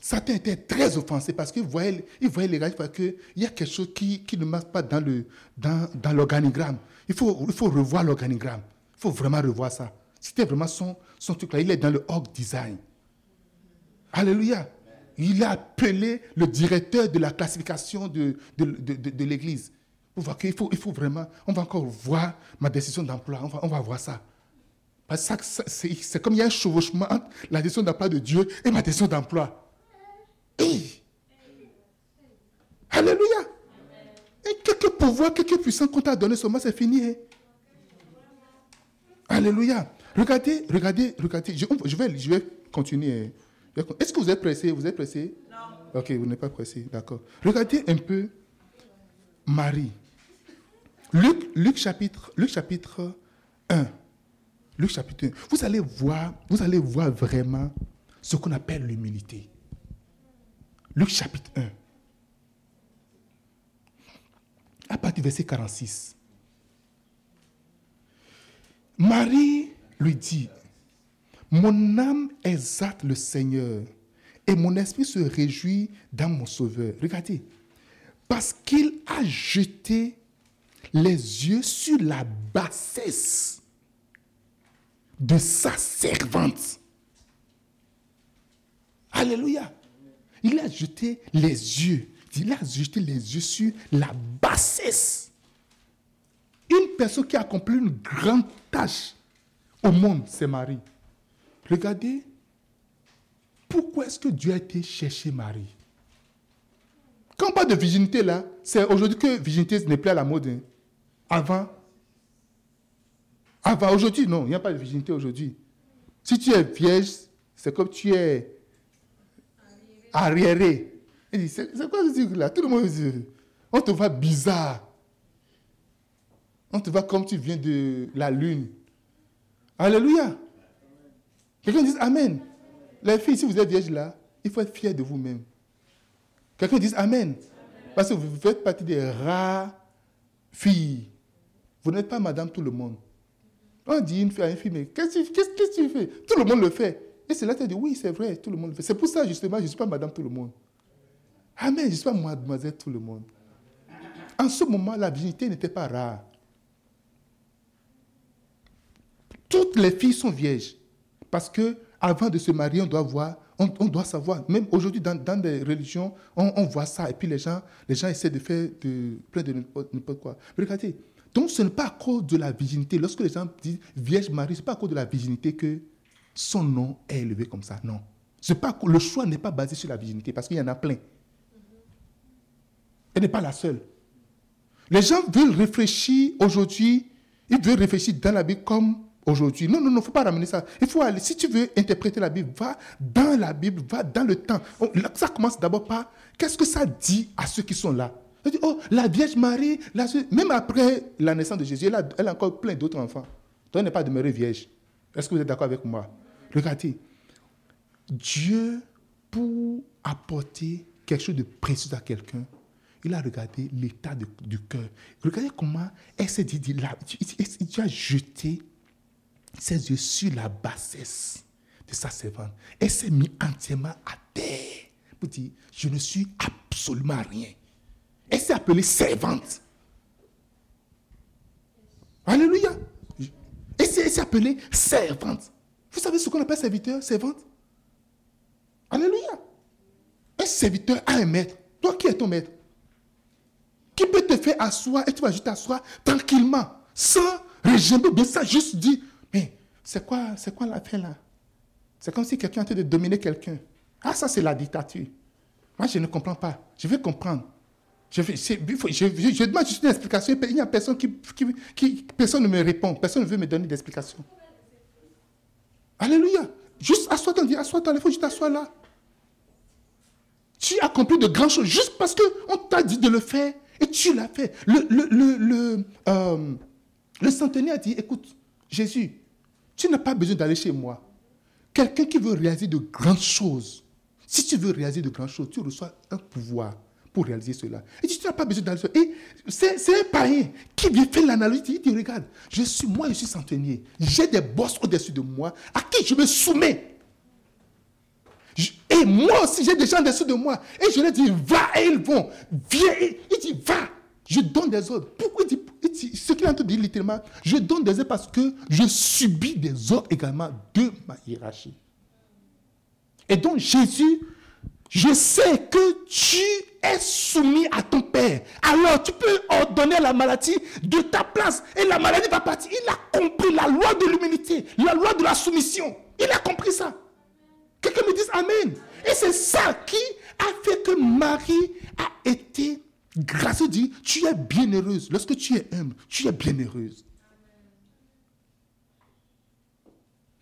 Satan était très offensé parce qu'il voyait, il voyait les gars, qu'il y a quelque chose qui, ne marche pas dans, le, dans, l'organigramme. Il faut, il faut revoir l'organigramme. Il faut vraiment revoir ça. C'était vraiment son, son truc là. Il est dans le org design. Alléluia. Il a appelé le directeur de la classification de, de, l'église. Pour voir qu'il faut, il faut vraiment, on va encore voir ma décision d'emploi, on va, on va voir ça. C'est comme il y a un chevauchement entre la décision d'emploi de Dieu et ma décision d'emploi. voit quelque puissant qu'on t'a donné seulement, c'est fini. Hein. Alléluia. Regardez, regardez, regardez. Je, vais, je vais continuer. Est-ce que vous êtes pressé? Vous êtes pressé? Non. Ok, vous n'êtes pas pressé. D'accord. Regardez un peu Marie. Luc, Luc, chapitre, Luc chapitre 1. Luc chapitre 1. Vous allez voir, vous allez voir vraiment ce qu'on appelle l'humilité. Luc chapitre 1. À partir du verset 46. Marie lui dit, mon âme exalte le Seigneur et mon esprit se réjouit dans mon Sauveur. Regardez, parce qu'il a jeté les yeux sur la bassesse de sa servante. Alléluia. Il a jeté les yeux. Il a jeté les yeux sur la bassesse. Une personne qui a accompli une grande tâche au monde, c'est Marie. Regardez, pourquoi est-ce que Dieu a été chercher Marie? Quand on parle de virginité, là, c'est aujourd'hui que virginité n'est plus à la mode. Hein. Avant, avant, aujourd'hui, non, il n'y a pas de virginité aujourd'hui. Si tu es vierge, c'est comme tu es arriéré. C'est quoi ce truc-là Tout le monde dit, on te voit bizarre. On te voit comme tu viens de la lune. Alléluia. Quelqu'un dit Amen. Les filles, si vous êtes vierge là, il faut être fier de vous-même. Quelqu'un dit Amen. Parce que vous faites partie des rares filles. Vous n'êtes pas madame tout le monde. On dit une fille à une fille, mais qu'est-ce que tu fais? Tout le monde le fait. Et c'est là que tu dis, oui, c'est vrai, tout le monde le fait. C'est pour ça, justement, je ne suis pas madame tout le monde. Amen, je ne suis pas mademoiselle tout le monde. En ce moment, la virginité n'était pas rare. Toutes les filles sont vierges. Parce que avant de se marier, on doit voir, on, doit savoir. Même aujourd'hui, dans, des religions, on, voit ça. Et puis les gens, les gens essaient de faire de, plein de n'importe quoi. regardez, donc ce n'est pas à cause de la virginité. Lorsque les gens disent Vierge Marie, ce n'est pas à cause de la virginité que son nom est élevé comme ça. Non. Pas, le choix n'est pas basé sur la virginité parce qu'il y en a plein. Elle n'est pas la seule. Les gens veulent réfléchir aujourd'hui, ils veulent réfléchir dans la Bible comme aujourd'hui. Non, non, non, il ne faut pas ramener ça. Il faut aller, si tu veux interpréter la Bible, va dans la Bible, va dans le temps. Ça commence d'abord par qu'est-ce que ça dit à ceux qui sont là? oh, la Vierge Marie, même après la naissance de Jésus, elle a, elle a encore plein d'autres enfants. Donc elle n'est pas demeurée vierge. Est-ce que vous êtes d'accord avec moi? Regardez, Dieu, pour apporter quelque chose de précieux à quelqu'un, il a regardé l'état du cœur. Regardez comment elle s'est dit, il, il a jeté ses yeux sur la bassesse de sa servante. Elle s'est mise entièrement à terre pour dire, je ne suis absolument rien. Elle s'est appelée servante. Alléluia. Elle s'est appelée servante. Vous savez ce qu'on appelle serviteur, servante? Alléluia. Un serviteur a un maître. Toi, qui es ton maître Qui peut te faire asseoir et tu vas juste t'asseoir tranquillement, sans régime, bien ça, juste dire, c'est quoi, c'est quoi l'affaire là? C'est comme si quelqu'un était de dominer quelqu'un. Ah, ça, c'est la dictature. Moi, je ne comprends pas. Je veux comprendre. Je, je, demande juste une explication. Il n'y a personne qui, qui, Personne ne me répond. Personne ne veut me donner d'explication. Alléluia. Juste assois-toi, assois-toi, il faut juste t'asseoir là. Tu as accompli de grandes choses juste parce qu'on t'a dit de le faire et tu l'as fait. Le, le, le, le, euh, le centenaire dit, écoute, Jésus, tu n'as pas besoin d'aller chez moi. Quelqu'un qui veut réaliser de grandes choses, si tu veux réaliser de grandes choses, tu reçois un pouvoir pour réaliser cela. Et tu n'as pas besoin d'aller Et c'est un païen qui vient faire l'analyse. Il dit, regarde, je suis, moi, je suis centenier. J'ai des boss au-dessus de moi à qui je me soumets. et moi aussi, j'ai des gens au-dessus de moi. Et je leur dis, va, et ils vont. Viens. Il dit, va. Je donne des ordres. Pourquoi il dit, ce qu'il a entendu littéralement, je donne des ordres parce que je subis des ordres également de ma hiérarchie. Et donc Jésus, je sais que tu es soumis à ton Père. Alors tu peux ordonner la maladie de ta place et la maladie va partir. Il a compris la loi de l'humilité, la loi de la soumission. Il a compris ça. Quelqu'un me dise Amen. Et c'est ça qui a fait que Marie a été Grâce dit, tu es bienheureuse. Lorsque tu es humble, tu es bienheureuse.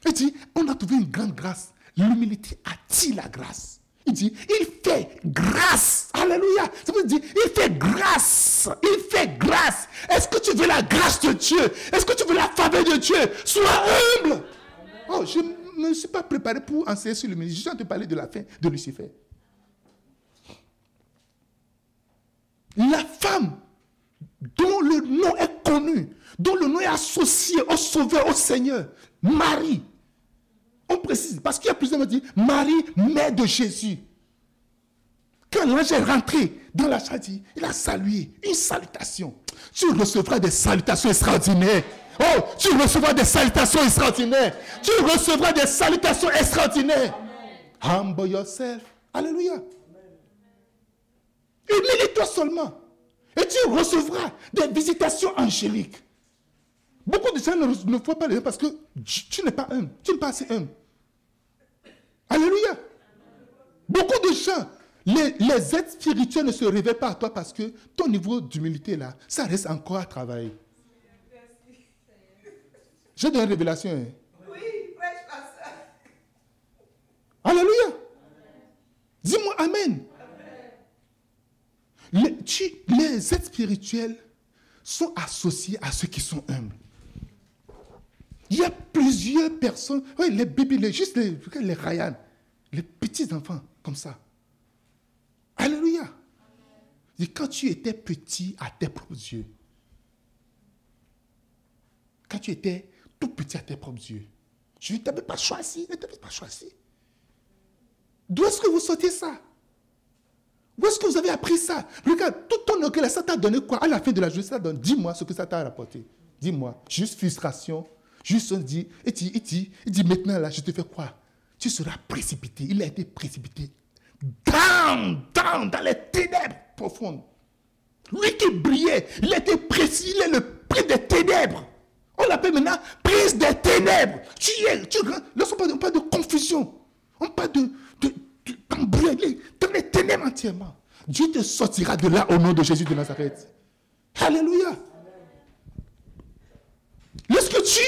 Il dit, on a trouvé une grande grâce. L'humilité attire la grâce. Il dit, il fait grâce. Alléluia. Ça veut dire, il fait grâce. Il fait grâce. Est-ce que tu veux la grâce de Dieu? Est-ce que tu veux la faveur de Dieu? Sois humble. Oh, je ne suis pas préparé pour enseigner sur l'humilité. Je suis en train de parler de la fin de Lucifer. La femme dont le nom est connu, dont le nom est associé au Sauveur, au Seigneur, Marie. On précise, parce qu'il y a plusieurs qui disent Marie, mère de Jésus. Quand l'ange est rentré dans la chambre, il a salué, une salutation. Tu recevras des salutations extraordinaires. Oh, tu recevras des salutations extraordinaires. Tu recevras des salutations extraordinaires. Humble yourself. Alléluia. Humilie-toi seulement. Et tu recevras des visitations angéliques. Beaucoup de gens ne, ne pas les parce que tu n'es pas un. Tu n'es pas assez un. Alléluia. Beaucoup de gens, les, les aides spirituelles ne se révèlent pas à toi parce que ton niveau d'humilité là, ça reste encore à travailler. J'ai des révélations. Hein. Oui, Alléluia. Dis-moi Amen. Les, les aides spirituelles sont associées à ceux qui sont humbles. Il y a plusieurs personnes, oui, les bébés, les, juste les, les Ryan, les petits enfants comme ça. Alléluia. Et quand tu étais petit à tes propres yeux, quand tu étais tout petit à tes propres yeux, je ne t'avais pas choisi, ne t'avais pas choisi. D'où est-ce que vous sortez ça? Où est-ce que vous avez appris ça? Regarde, tout ton orgueil, ça t'a donné quoi? À la fin de la journée, ça donne. Dis-moi ce que ça t'a rapporté. Dis-moi. Juste frustration. Juste on dit, et dit, et dit, et dit, maintenant là, je te fais quoi? Tu seras précipité. Il a été précipité. Down, down, dans les ténèbres profondes. Lui qui brillait, il était précis, il est le prix des ténèbres. On l'appelle maintenant prise des ténèbres. Tu es, tu, on parle de confusion. On parle de, dans les ténèbres entièrement. Dieu te sortira de là au nom de Jésus de Nazareth. Alléluia. Lorsque tu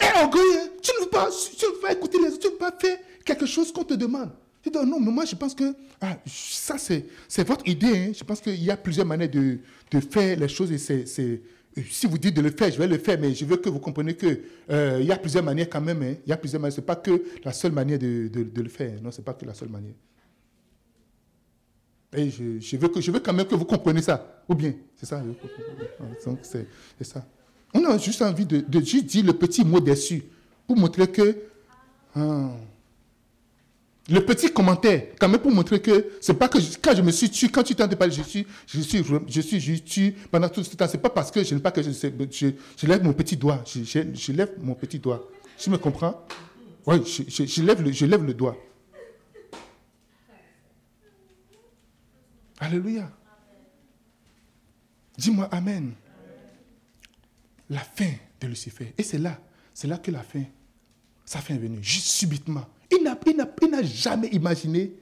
es orgueilleux, tu ne veux pas, tu veux pas écouter les autres, tu ne veux pas faire quelque chose qu'on te demande. Tu dis, non, mais moi je pense que ah, ça c'est votre idée. Hein. Je pense qu'il y a plusieurs manières de, de faire les choses et c'est si vous dites de le faire, je vais le faire, mais je veux que vous compreniez qu'il euh, y a plusieurs manières quand même. Hein. Il y a plusieurs manières. Ce n'est pas que la seule manière de, le faire. Non, ce n'est pas que la seule manière. Et je, veux que, je veux quand même que vous compreniez ça. Ou bien, c'est ça. C'est ça. On a juste envie de, juste dire le petit mot déçu pour montrer que. Ah, le petit commentaire, quand même pour montrer que c'est pas que quand je me suis tué, quand tu t'en de parler, je suis, je suis, je suis juste tué pendant tout ce temps. C'est pas parce que je n'ai pas que je, je, je, lève mon petit doigt. Je, je, lève mon petit doigt. Tu me comprends? Oui, je, lève le, je lève le doigt. Alléluia. Dis-moi Amen. La fin de Lucifer. Et c'est là, c'est là que la fin, sa fin est venue, juste subitement. Il n'a jamais imaginé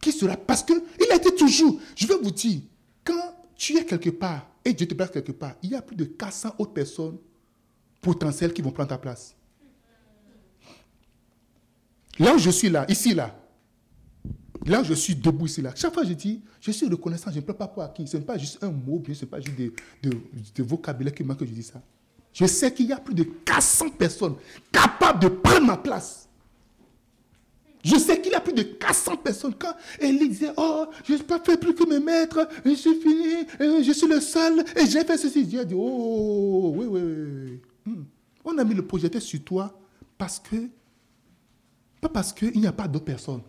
qui sera. Parce qu'il a été toujours. Je vais vous dire, quand tu es quelque part et Dieu te place quelque part, il y a plus de 400 autres personnes potentielles qui vont prendre ta place. Là où je suis là, ici là, là où je suis debout ici là, chaque fois je dis, je suis reconnaissant, je ne peux pas pour qui. Ce n'est pas juste un mot, ce n'est pas juste de, de, vocabulaire qui manque que je dis ça. Je sais qu'il y a plus de 400 personnes capables de prendre ma place. Je sais qu'il y a plus de 400 personnes. Quand Élie disait, oh, je n'ai pas fait plus que mes maîtres, je suis fini, je suis le seul, et j'ai fait ceci. Dieu a dit, oh, oui, oui, oui. Hmm. On a mis le projecteur sur toi parce que, pas parce qu'il n'y a pas d'autres personnes.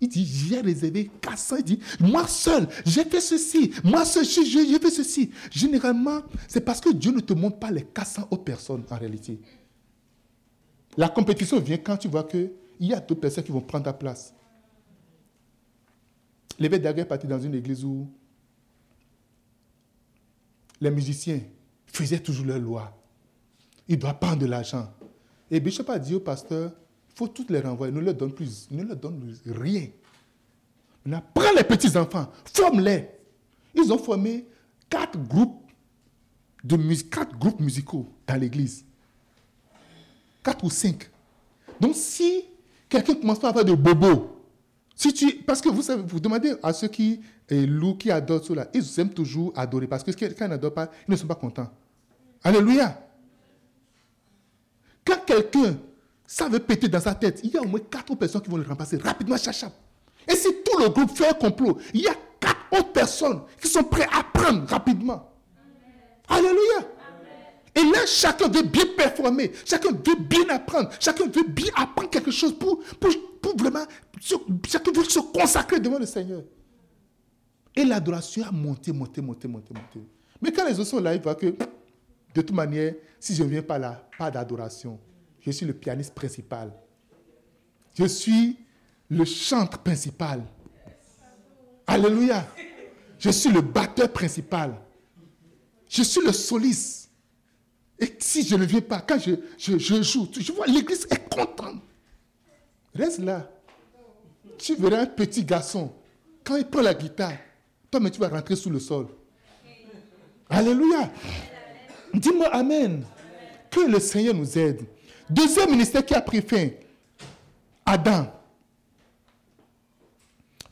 Il dit, j'ai réservé 400. Il dit, moi seul, j'ai fait ceci. Moi seul, j'ai fait ceci. Généralement, c'est parce que Dieu ne te montre pas les 400 autres personnes en réalité. La compétition vient quand tu vois que il y a d'autres personnes qui vont prendre ta place. L'évêque d'Aguerre est parti dans une église où les musiciens faisaient toujours leur loi. Ils doivent prendre de l'argent. Et Bishop a dit au pasteur, il faut toutes les renvoyer, ne leur donne plus, ne leur donne rien. Maintenant, prends les petits-enfants, forme-les. Ils ont formé quatre groupes de quatre groupes musicaux dans l'église. Quatre ou cinq. Donc si quelqu'un commence pas à avoir de bobo, si tu, parce que vous savez, vous demandez à ceux qui louent, qui adorent cela, ils aiment toujours adorer parce que quand ils n'adorent pas, ils ne sont pas contents. Alléluia. Quand quelqu'un, ça veut péter dans sa tête, il y a au moins quatre personnes qui vont le remplacer rapidement, chachap. Et si tout le groupe fait un complot, il y a quatre autres personnes qui sont prêtes à prendre rapidement. Alléluia. Et là, chacun veut bien performer, chacun veut bien apprendre, chacun veut bien apprendre quelque chose pour, pour, vraiment, chacun veut se consacrer devant le Seigneur. Et l'adoration a monté, monté, monté, monté, monté. Mais quand les autres sont là, ils voient que, de toute manière, si je ne viens pas là, pas d'adoration. Je suis le pianiste principal. Je suis le chantre principal. Alléluia. Je suis le batteur principal. Je suis le soliste. Et si je ne viens pas, quand je, je, joue, je vois l'église est contente. Reste là. Tu verras un petit garçon. Quand il prend la guitare, toi, mais tu vas rentrer sous le sol. Alléluia. Dis-moi Amen. Que le Seigneur nous aide. Deuxième ministère qui a pris fin. Adam.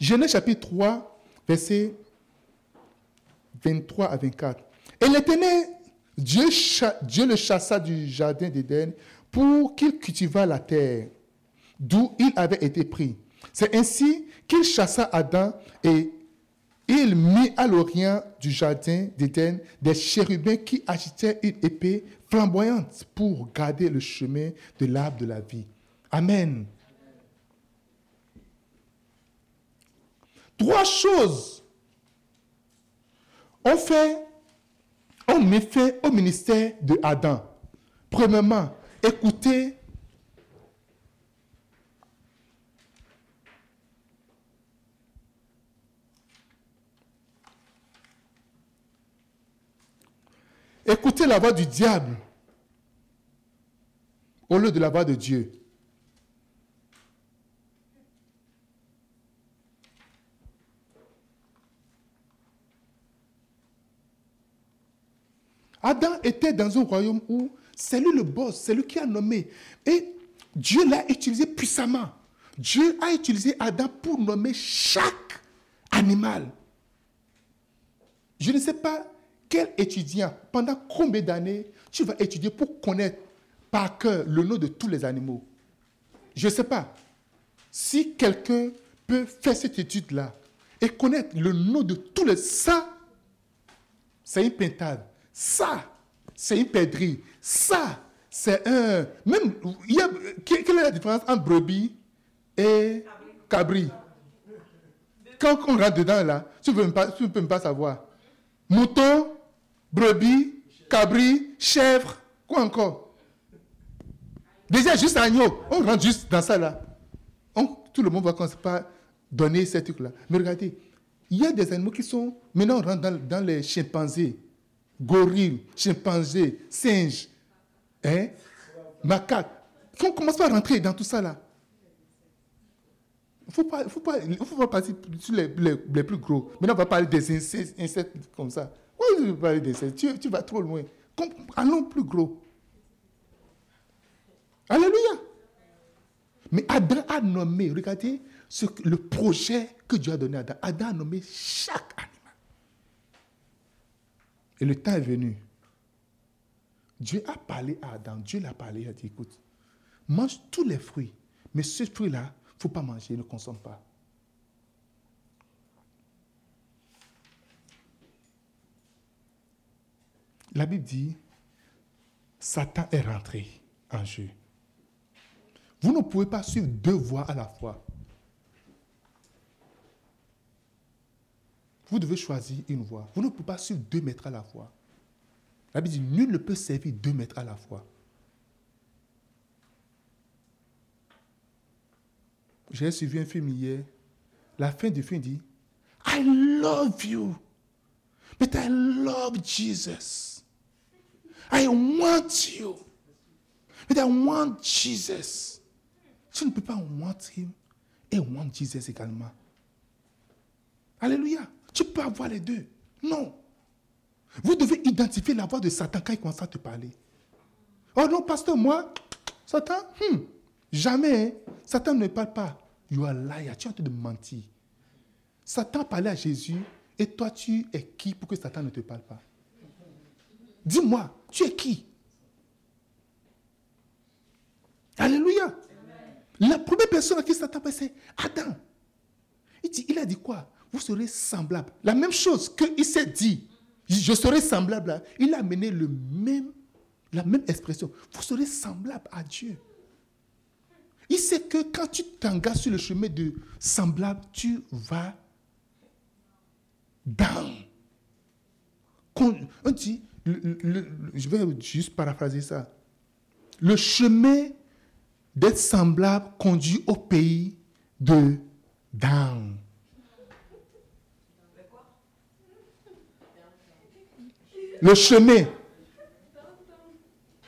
Genèse chapitre 3, verset 23 à 24. Et l'Éternel, Dieu, le chassa du jardin d'Éden pour qu'il cultivât la terre, d'où il avait été pris. C'est ainsi qu'il chassa Adam et il mit à l'orient du jardin d'Éden des chérubins qui agitaient une épée flamboyante pour garder le chemin de l'arbre de la vie. Amen. Trois choses ont fait, mis fin au ministère de Adam. Premièrement, écoutez Écoutez la voix du diable au lieu de la voix de Dieu. Adam était dans un royaume où c'est lui le boss, c'est lui qui a nommé. Et Dieu l'a utilisé puissamment. Dieu a utilisé Adam pour nommer chaque animal. Je ne sais pas quel étudiant, pendant combien d'années tu vas étudier pour connaître par cœur le nom de tous les animaux Je ne sais pas. Si quelqu'un peut faire cette étude-là et connaître le nom de tous les... Ça, c'est une pintade. Ça, c'est une perdrix. Ça, c'est un... Même, quelle est la différence entre brebis et cabri? Quand on rentre dedans, là, tu ne peux, peux même pas savoir. Mouton, brebis, cabri, chèvre, quoi encore? Déjà, juste agneau, on rentre juste dans ça là. tout le monde va commencer par donner ces trucs-là. Mais regardez, il y a des animaux qui sont. Maintenant, on rentre dans, les chimpanzés, gorilles, chimpanzés, singes, hein, macaques. On commence par rentrer dans tout ça là. Il ne faut pas, faut pas, pas passer sur les, les, plus gros. Maintenant, on va parler des insectes comme ça. Oui, je parler ça. Tu, tu, vas trop loin. Allons plus gros. Alléluia. Mais Adam a nommé, regardez le projet que Dieu a donné à Adam. Adam a nommé chaque. Et le temps est venu. Dieu a parlé à Adam. Dieu l'a parlé. Il a dit écoute, mange tous les fruits. Mais ce fruit-là, il ne faut pas manger, ne consomme pas. La Bible dit, Satan est rentré en jeu. Vous ne pouvez pas suivre deux voies à la fois. Vous devez choisir une voie. Vous ne pouvez pas suivre deux maîtres à la fois. La Bible dit, nul ne peut servir deux maîtres à la fois. J'ai suivi un film hier. La fin du film dit, I love you, but I love Jesus. I want you. But I want Jesus. Tu ne peux pas want him et want Jesus également. Alléluia. Tu peux avoir les deux. Non. Vous devez identifier la voix de Satan quand il commence à te parler. Oh non, pasteur, moi, Satan, hmm, jamais. Hein. Satan ne parle pas. You are liar. Tu es en train de mentir. Satan parlait à Jésus et toi, tu es qui pour que Satan ne te parle pas? Dis-moi, tu es qui? Alléluia. La première personne à qui Satan parle, c'est Adam. Il a dit quoi? Vous serez semblables. La même chose qu'il s'est dit. Je serai semblable. Il a amené le même, la même expression. Vous serez semblable à Dieu. Il sait que quand tu t'engages sur le chemin de semblable, tu vas down. On dit, je vais juste paraphraser ça. Le chemin d'être semblable conduit au pays de down. Le chemin.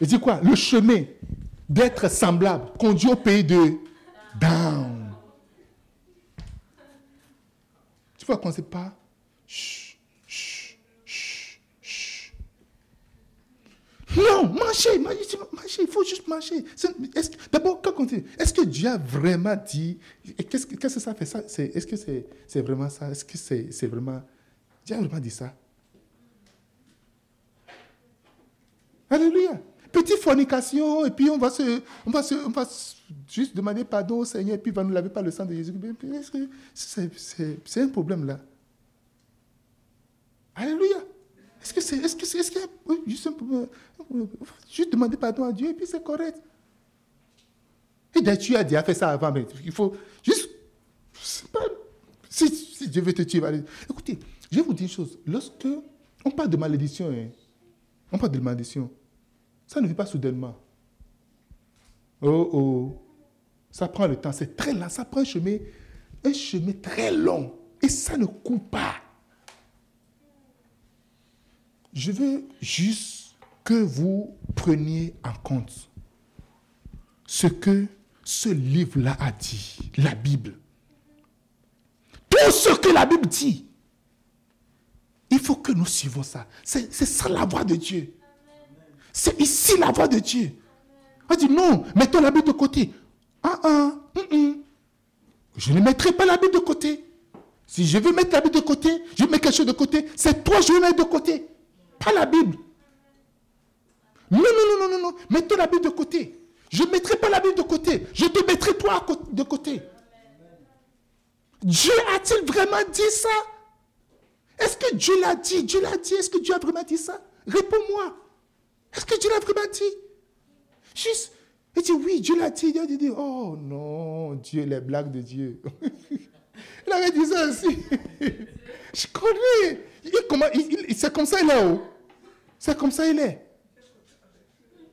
Je dis quoi? Le chemin d'être semblable conduit au pays de down. Tu vois qu'on ne pas? Non, mangez, mangez, mangez, il faut juste manger. D'abord, est-ce que Dieu a vraiment dit, qu'est-ce que ça fait? Ça Est-ce que c'est vraiment ça? Est-ce que c'est vraiment... Dieu a vraiment dit ça? Alléluia. Petite fornication, et puis on va, se, on, va se, on va juste demander pardon au Seigneur, et puis il va nous laver par le sang de Jésus. C'est un problème là? Alléluia. Est-ce que c'est, est-ce que c'est, est-ce qu'il y a juste, juste demander pardon à Dieu et puis c'est correct. Et tu as déjà fait ça avant, mais il faut juste, si, Dieu veut te tuer, allez. écoutez, je vais vous dire une chose. Lorsque on parle de malédiction, hein, on parle de malédiction, ça ne vit pas soudainement. Oh oh, ça prend le temps, c'est très lent, ça prend un chemin, un chemin très long et ça ne coupe pas. Je veux juste que vous preniez en compte ce que ce livre-là a dit, la Bible. Tout ce que la Bible dit, il faut que nous suivons ça. C'est ça la voix de Dieu. C'est ici la voix de Dieu. On dit non, mettons la Bible de côté. Ah, ah, mm, mm. Je ne mettrai pas la Bible de côté. Si je veux mettre la Bible de côté, je mets quelque chose de côté. C'est toi, je vais mettre de côté. Pas la Bible. Non, non, non, non, non, non. Mettons la Bible de côté. Je ne mettrai pas la Bible de côté. Je te mettrai toi de côté. Dieu a-t-il vraiment dit ça? Est-ce que Dieu l'a dit? Dieu l'a dit. Est-ce que Dieu a vraiment dit ça? Réponds-moi. Est-ce que Dieu l'a vraiment dit? Juste, il dit oui, Dieu l'a dit. Dieu dit, oh non, Dieu, les blagues de Dieu. il avait dit ça aussi. Je connais. c'est comme ça il est haut. C'est comme ça il est.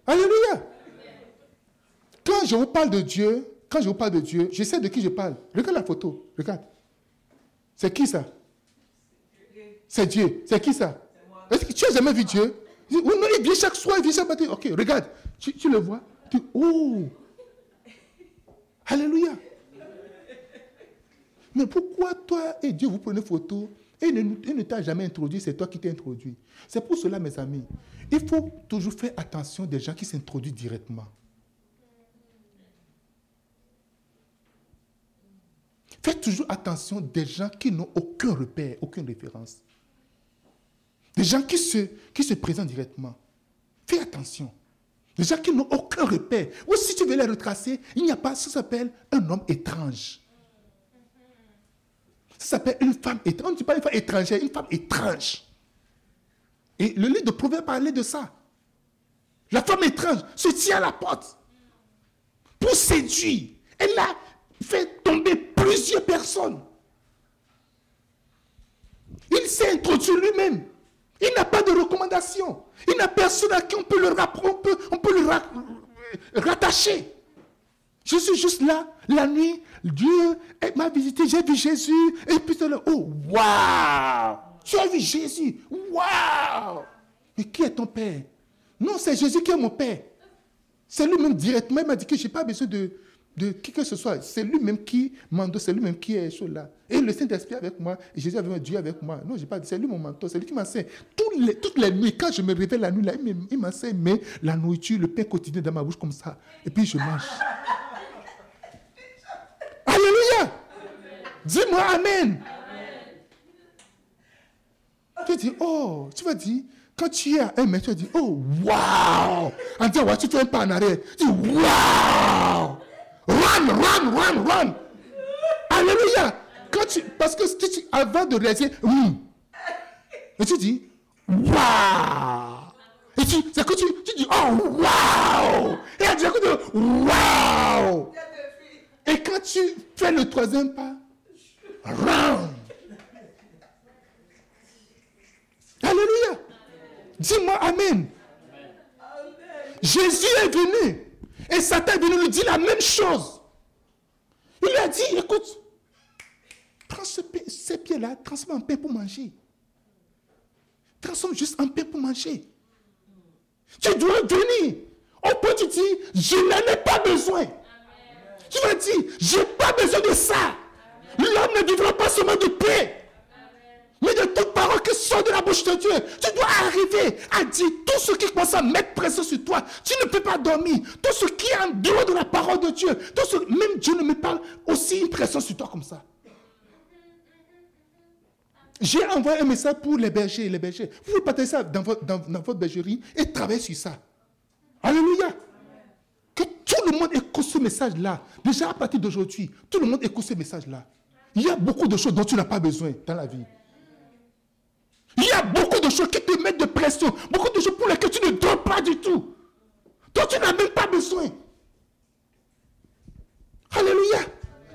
Alléluia. Quand je vous parle de Dieu, quand je vous parle de Dieu, je sais de qui je parle. Regarde la photo. Regarde. C'est qui ça? C'est Dieu. C'est qui ça? Est-ce que tu as jamais vu Dieu? Non, il vient chaque soir, il vient chaque matin. Ok, regarde. Tu, le vois tu, Oh Alléluia. Mais pourquoi toi et Dieu vous prenez photo et il ne, t'a jamais introduit, c'est toi qui t'es introduit. C'est pour cela, mes amis, il faut toujours faire attention des gens qui s'introduisent directement. Faites toujours attention des gens qui n'ont aucun repère, aucune référence. Des gens qui se, qui se présentent directement. Fais attention. Des gens qui n'ont aucun repère. Ou si tu veux les retracer, il n'y a pas, ça s'appelle un homme étrange. Ça s'appelle une femme étrange. On ne dit pas une femme étrangère, une femme étrange. Et le livre de Proverbes parlait de ça. La femme étrange se tient à la porte pour séduire. Elle a fait tomber plusieurs personnes. Il s'est introduit lui-même. Il n'a pas de recommandation. Il n'a personne à qui on peut le, on on peut le rattacher. Je suis juste là, la nuit, Dieu m'a visité, j'ai vu Jésus, et puis là, oh, waouh Tu as vu Jésus, waouh Mais qui est ton père? Non, c'est Jésus qui est mon père. C'est lui-même directement, il m'a dit que je n'ai pas besoin de, de qui que ce soit. C'est lui-même qui m'endosse, c'est lui-même qui est chaud là. Et le Saint-Esprit avec moi, et Jésus avec moi, Dieu avec moi. Non, j'ai pas dit, c'est lui mon mentor, c'est lui qui m'enseigne. Toutes les, toutes les nuits, quand je me réveille la nuit là, il m'enseigne mais la nourriture, le pain quotidien dans ma bouche comme ça. Et puis je mange. Alléluia. Dis-moi Amen. Tu dis, oh, tu vas dire, quand tu es à un mètre, tu vas dire, oh, waouh. En disant, ouais, tu fais un pas en arrière. Tu dis, waouh. Run, run, run, run. Alléluia. Quand tu, parce que tu, avant de réaliser, oui. Et tu dis, waouh. Et tu, c'est que tu, tu dis, oh, waouh. Et elle dit, waouh. Et quand tu fais le troisième pas, run. Alléluia. Dis-moi Amen. Jésus est venu. Et Satan est venu lui dire la même chose. Il lui a dit, écoute, prends ces pieds-là, transforme en pain pour manger. Transforme juste en pain pour manger. Tu dois venir. Au point tu dis, je n'en ai pas besoin. Tu vas dire, je n'ai pas besoin de ça. L'homme ne vivra pas seulement de paix mais de toute parole qui sort de la bouche de Dieu. Tu dois arriver à dire tout ce qui commence à mettre pression sur toi. Tu ne peux pas dormir. Tout ce qui est en dehors de la parole de Dieu. Tout ce, même Dieu ne met pas aussi une pression sur toi comme ça. J'ai envoyé un message pour les bergers les bergers. Vous pouvez partager ça dans votre, dans, votre bergerie et travailler sur ça. Alléluia. Que tout le monde écoute ce message-là. Déjà à partir d'aujourd'hui, tout le monde écoute ce message-là. Il y a beaucoup de choses dont tu n'as pas besoin dans la vie. Il y a beaucoup de choses qui te mettent de pression. Beaucoup de choses pour lesquelles tu ne dors pas du tout. Dont tu n'as même pas besoin. Alléluia.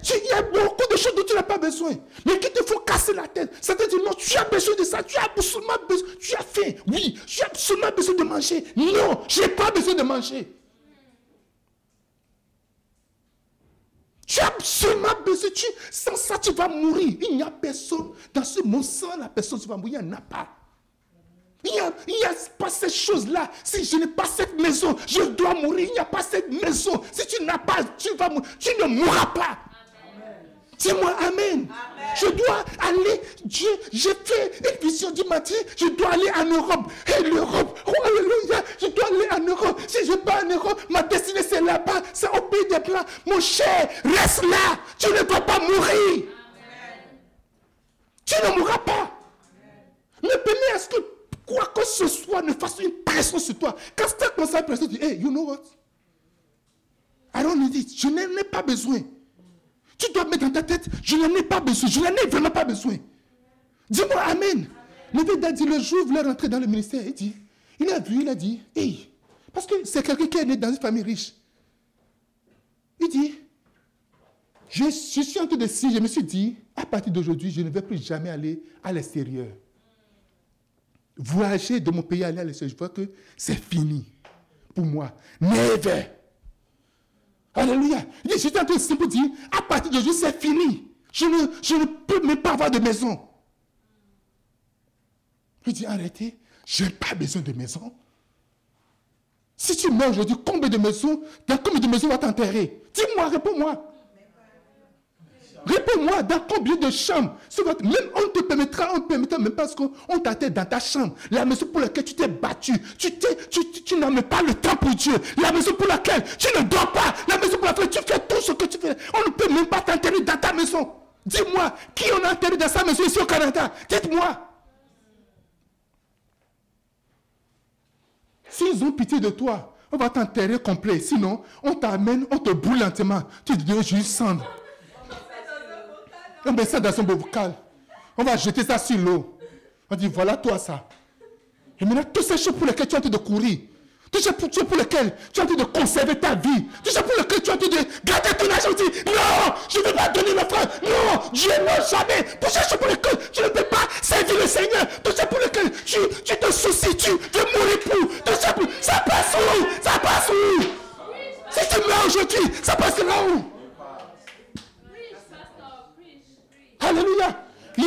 Il y a beaucoup de choses dont tu n'as pas besoin. Mais qui te font casser la tête. Te dit non, tu as besoin de ça. Tu as absolument besoin. Tu as faim. Oui, tu as absolument besoin de manger. Non, je n'ai pas besoin de manger. Tu as absolument besoin. Tu, sans ça, tu vas mourir. Il n'y a personne dans ce monde sans la personne qui va mourir. Il n'y en a pas. Il n'y a, pas cette chose-là. Si je n'ai pas cette maison, je dois mourir. Il n'y a pas cette maison. Si tu n'as pas, tu vas mourir. Tu ne mourras pas. Dis-moi Amen. Je dois aller, Dieu, j'ai fait une vision du matin, je dois aller en Europe. Et l'Europe, oh alléluia, je dois aller en Europe. Si je pas en Europe, ma destinée c'est là-bas, c'est au pays des plans. Mon cher, reste là, tu ne dois pas mourir. Tu ne mourras pas. Ne permets à ce que quoi que ce soit ne fasse une pression sur toi. Quand tu commences à pression, tu dis, hey, you know what? I don't need it. Je n'en ai pas besoin. Tu dois mettre dans ta tête, je n'en ai pas besoin, je n'en ai vraiment pas besoin. Dis-moi Amen. Le a dit, le jour où voulait rentrer dans le ministère, il dit, il a vu, il a dit, hey, parce que c'est quelqu'un qui est né dans une famille riche. Il dit, je, suis en train de si, je me suis dit, à partir d'aujourd'hui, je ne vais plus jamais aller à l'extérieur. Voyager de mon pays aller à l'extérieur, je vois que c'est fini pour moi. Never. Alléluia. Il dit, j'étais en train de dire, à partir de aujourd'hui, c'est fini. Je ne, peux même pas avoir de maison. Il dit, arrêtez, je n'ai pas besoin de maison. Si tu meurs aujourd'hui, combien de maisons, dans combien de maisons va t'enterrer? Dis-moi, réponds-moi. Réponds-moi, dans combien de chambres Même on te permettra, on te permettra même parce qu'on t'attend dans ta chambre. La maison pour laquelle tu t'es battu. Tu, tu, tu, n'as même pas le temps pour Dieu. La maison pour laquelle tu ne dors pas. La maison pour laquelle tu fais tout ce que tu fais. On ne peut même pas t'enterrer dans ta maison. Dis-moi, qui on a enterré dans sa maison ici au Canada? Dites-moi. S'ils ont pitié de toi, on va t'enterrer complet. Sinon, on t'amène, on te boule lentement. Tu deviens juste cendre. On met ça dans un bocal. On va jeter ça sur l'eau. On dit, voilà toi ça. Et maintenant, toutes ces choses pour lesquelles tu es en train de courir, toutes ces choses pour lesquelles tu es en train de conserver ta vie, toutes ces choses pour lesquelles tu es en train de garder ton argent, tu dis, non, je ne vais pas donner le frère, non, Dieu non, jamais. Toutes ces choses pour lesquelles tu ne peux pas servir le Seigneur, toutes ces pour lesquelles tu, tu te soucies, tu veux mourir pour, tout ça, ça passe où? Ça passe où? Si tu meurs aujourd'hui, ça passe là où? Alléluia. Il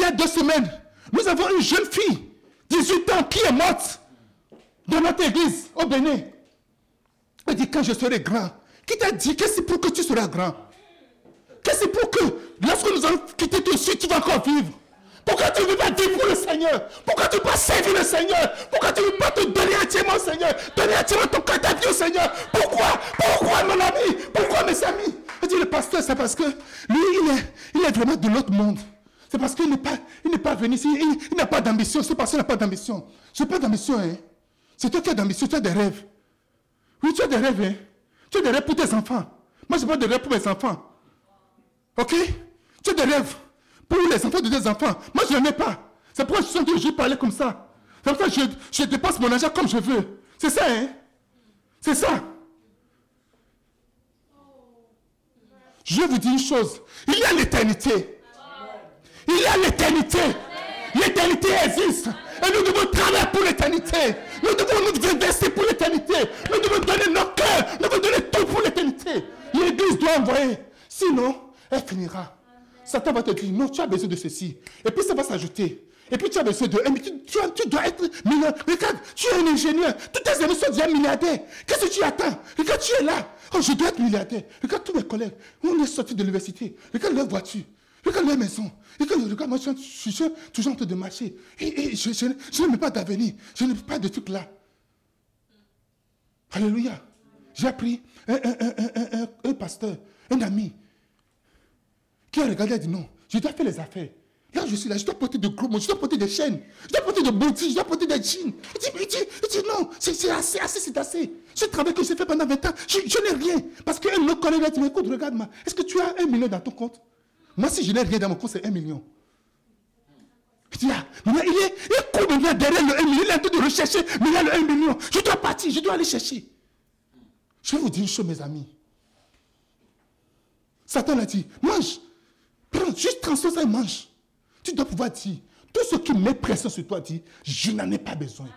y, a, deux semaines, nous avons une jeune fille, 18 ans, qui est morte dans notre église au Bénin. Elle dit, quand je serai grand, Qui t'a dit que c'est pour que tu seras grand? Que c'est pour que lorsque nous allons quitter tout suite, tu vas encore vivre? Pourquoi tu ne veux pas pour le Seigneur? Pourquoi tu ne veux pas servir le Seigneur? Pourquoi tu ne veux pas te donner entièrement au Seigneur? Donner entièrement ton cœur au Seigneur Pourquoi? Pourquoi mon ami? Pourquoi mes amis? Je dis le pasteur, c'est parce que lui, il est, il est vraiment de l'autre monde. C'est parce qu'il n'est pas, pas venu ici, il, n'a pas d'ambition. Parce qu'il n'a pas d'ambition. Je n'ai pas d'ambition, hein. C'est toi qui as d'ambition, tu as des rêves. Oui, tu as des rêves, hein. Tu as des rêves pour tes enfants. Moi, je n'ai pas de rêves pour mes enfants. Ok? Tu as des rêves pour les enfants de tes enfants. Moi, je n'en ai pas. C'est pourquoi je suis toujours parler comme ça. C'est pourquoi je, je dépense mon argent comme je veux. C'est ça, hein C'est ça. Je vous dire une chose. Il y a l'éternité. Il y a l'éternité. L'éternité existe. Et nous devons travailler pour l'éternité. Nous devons nous investir pour l'éternité. Nous devons donner nos cœurs. Nous devons donner tout pour l'éternité. L'église doit envoyer. Sinon, elle finira. Satan va te dire, non, tu as besoin de ceci. Et puis ça va s'ajouter. Et puis tu as besoin de... Tu, tu, tu dois être milliardaire. Regarde, tu es un ingénieur. Tous tes amis sont déjà milliardaires. Qu'est-ce que tu attends? Regarde, tu es là. Oh, je dois être milliardaire. Regarde tous mes collègues. On est sortis de l'université. Regarde leur voiture. Regarde leur maison. Regarde, regarde moi, je suis, toujours en train de marcher. Et, je, je, pas d'avenir. Je n'ai pas de trucs là. Alléluia. J'ai appris un, un, un, un pasteur, un ami, qui a regardé a dit non, je dois faire les affaires. Là, je suis là, je dois porter de gros mots, je dois porter des chaînes, je dois porter de boutiques, je dois porter des jeans. Il dit, dit, non, c'est assez, assez, c'est assez. Ce travail que j'ai fait pendant 20 ans, je, n'ai rien. Parce qu'un autre collègue a dit, écoute, regarde-moi, est-ce que tu as un million dans ton compte? Moi, si je n'ai rien dans mon compte, c'est un million. Il dit, ah, il est, il court maintenant derrière le 1 million, il est en train de rechercher, mais il a le 1 million. Je dois partir, je dois aller chercher. Je vais vous dire une chose, mes amis. Satan a dit, mange. Prends, juste transforme ça et mange. Tu dois pouvoir dire, tout ce qui met pression sur toi, dit, je n'en ai pas besoin.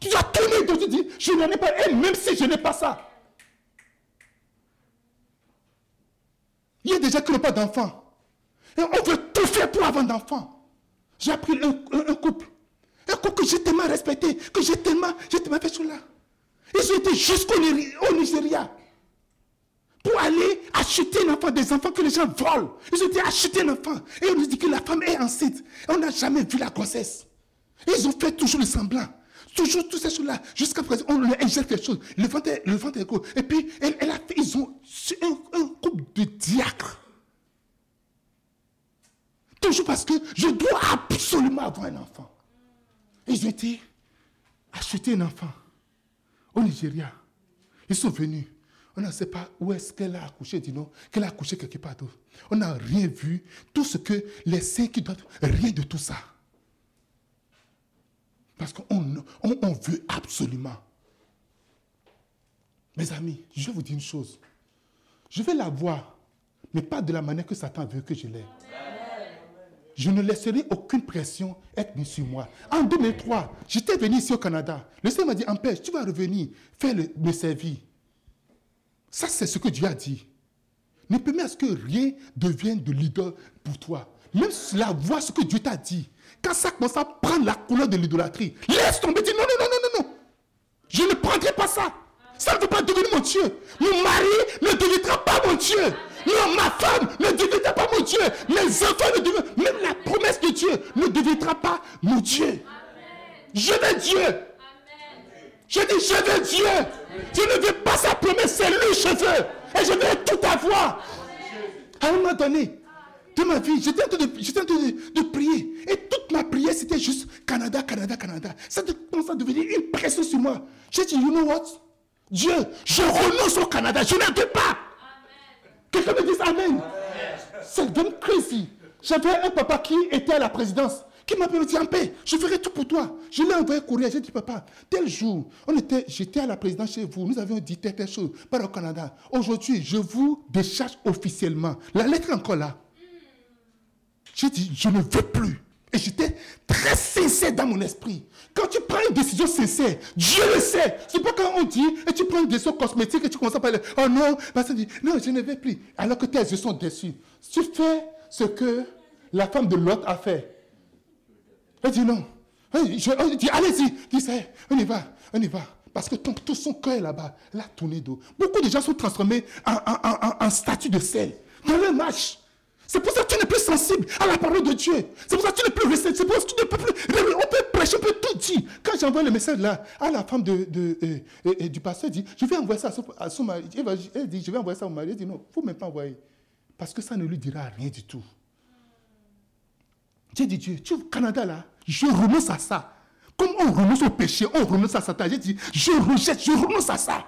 Tu dois tourner et tu dis, je n'en ai pas, même si je n'ai pas ça. Il y a des gens qui n'ont pas d'enfants. Et on veut tout faire pour avoir d'enfants. J'ai appris un, couple. Un couple que j'ai tellement respecté, que j'ai tellement, j'ai tellement fait cela. Ils ont été jusqu'au Nigeria pour aller acheter un enfant, des enfants que les gens volent. Ils ont été acheter un enfant. Et on nous dit que la femme est enceinte. Et on n'a jamais vu la grossesse. ils ont fait toujours le semblant. Toujours tout ces choses-là. Jusqu'à présent, on leur injecte quelque chose. Le ventre le ventre est gros. Et puis, elle, ils ont un, un couple de diacres. Toujours parce que je dois absolument avoir un enfant. Ils ont été acheter un enfant au Nigeria. Ils sont venus. On ne sait pas où est-ce qu'elle a accouché, dis non, qu'elle a accouché quelque part d'autre. On n'a rien vu. Tout ce que les saints qui doivent, rien de tout ça. Parce qu'on on, veut absolument. Mes amis, je vais vous dire une chose. Je vais la voir, mais pas de la manière que Satan veut que je l'aie. Je ne laisserai aucune pression être mise sur moi. En 2003, j'étais venu ici au Canada. Le Seigneur m'a dit, empêche, tu vas revenir, fais le, me servir. Ça, c'est ce que Dieu a dit. Ne permets à ce que rien devienne de l'idole pour toi. Même la voix ce que Dieu t'a dit, quand ça commence à prendre la couleur de l'idolâtrie, laisse tomber, dis non, non, non, non, non, non. Je ne prendrai pas ça. Ça ne peut pas devenir mon Dieu. Mon mari ne deviendra pas mon Dieu. Non, ma femme ne deviendra pas mon Dieu. Mes enfants ne deviendront Même la promesse de Dieu ne deviendra pas mon Dieu. Je veux Dieu. Je dis, je veux Dieu. Tu ne veux pas sa promesse, c'est lui je veux. Et je veux tout avoir. À un moment donné, de ma vie, j'étais en train, de, prier. Et toute ma prière, c'était juste Canada, Canada, Canada. Ça commence à devenir une pression sur moi. J'ai dit, you know what? Dieu, je renonce au Canada, je n'en veux pas. Quelqu'un me dise Amen. C'est vraiment crazy. J'avais un papa qui était à la présidence qui m'a dit en paix, je ferai tout pour toi. Je l'ai envoyé courir, j'ai dit, papa, tel jour, j'étais à la présidence chez vous, nous avions dit telle, telle chose, pas au Canada. Aujourd'hui, je vous décharge officiellement. La lettre est encore là. J'ai dit, je ne veux plus. Et j'étais très sincère dans mon esprit. Quand tu prends une décision sincère, Dieu le sait. C'est pas quand on dit, et tu prends une décision cosmétique et tu commences à parler, oh non, parce que dit, non, je ne vais plus. Alors que tes yeux sont déçus. Tu fais ce que la femme de l'autre a fait. Elle dit non. Elle dit, allez-y. Dis, on y va, on y va. Parce que tout son cœur est là-bas. Elle a tourné d'eau. Beaucoup de gens sont transformés en, statut de sel dans le match. C'est pour ça que tu n'es plus sensible à la parole de Dieu. C'est pour ça que tu n'es plus resté. C'est pour ça que tu ne peux plus. On peut prêcher, on peut tout dire. Quand j'envoie le message là à la femme de, de, du pasteur, dit Je vais envoyer ça à son, mari. Elle dit Je vais envoyer ça au mari. Elle dit Non, il ne faut même pas envoyer. Parce que ça ne lui dira rien du tout. J'ai dit Dieu, tu au Canada là, je renonce à ça. Comme on renonce au péché, on renonce à Satan. J'ai dit, je rejette, je renonce à ça.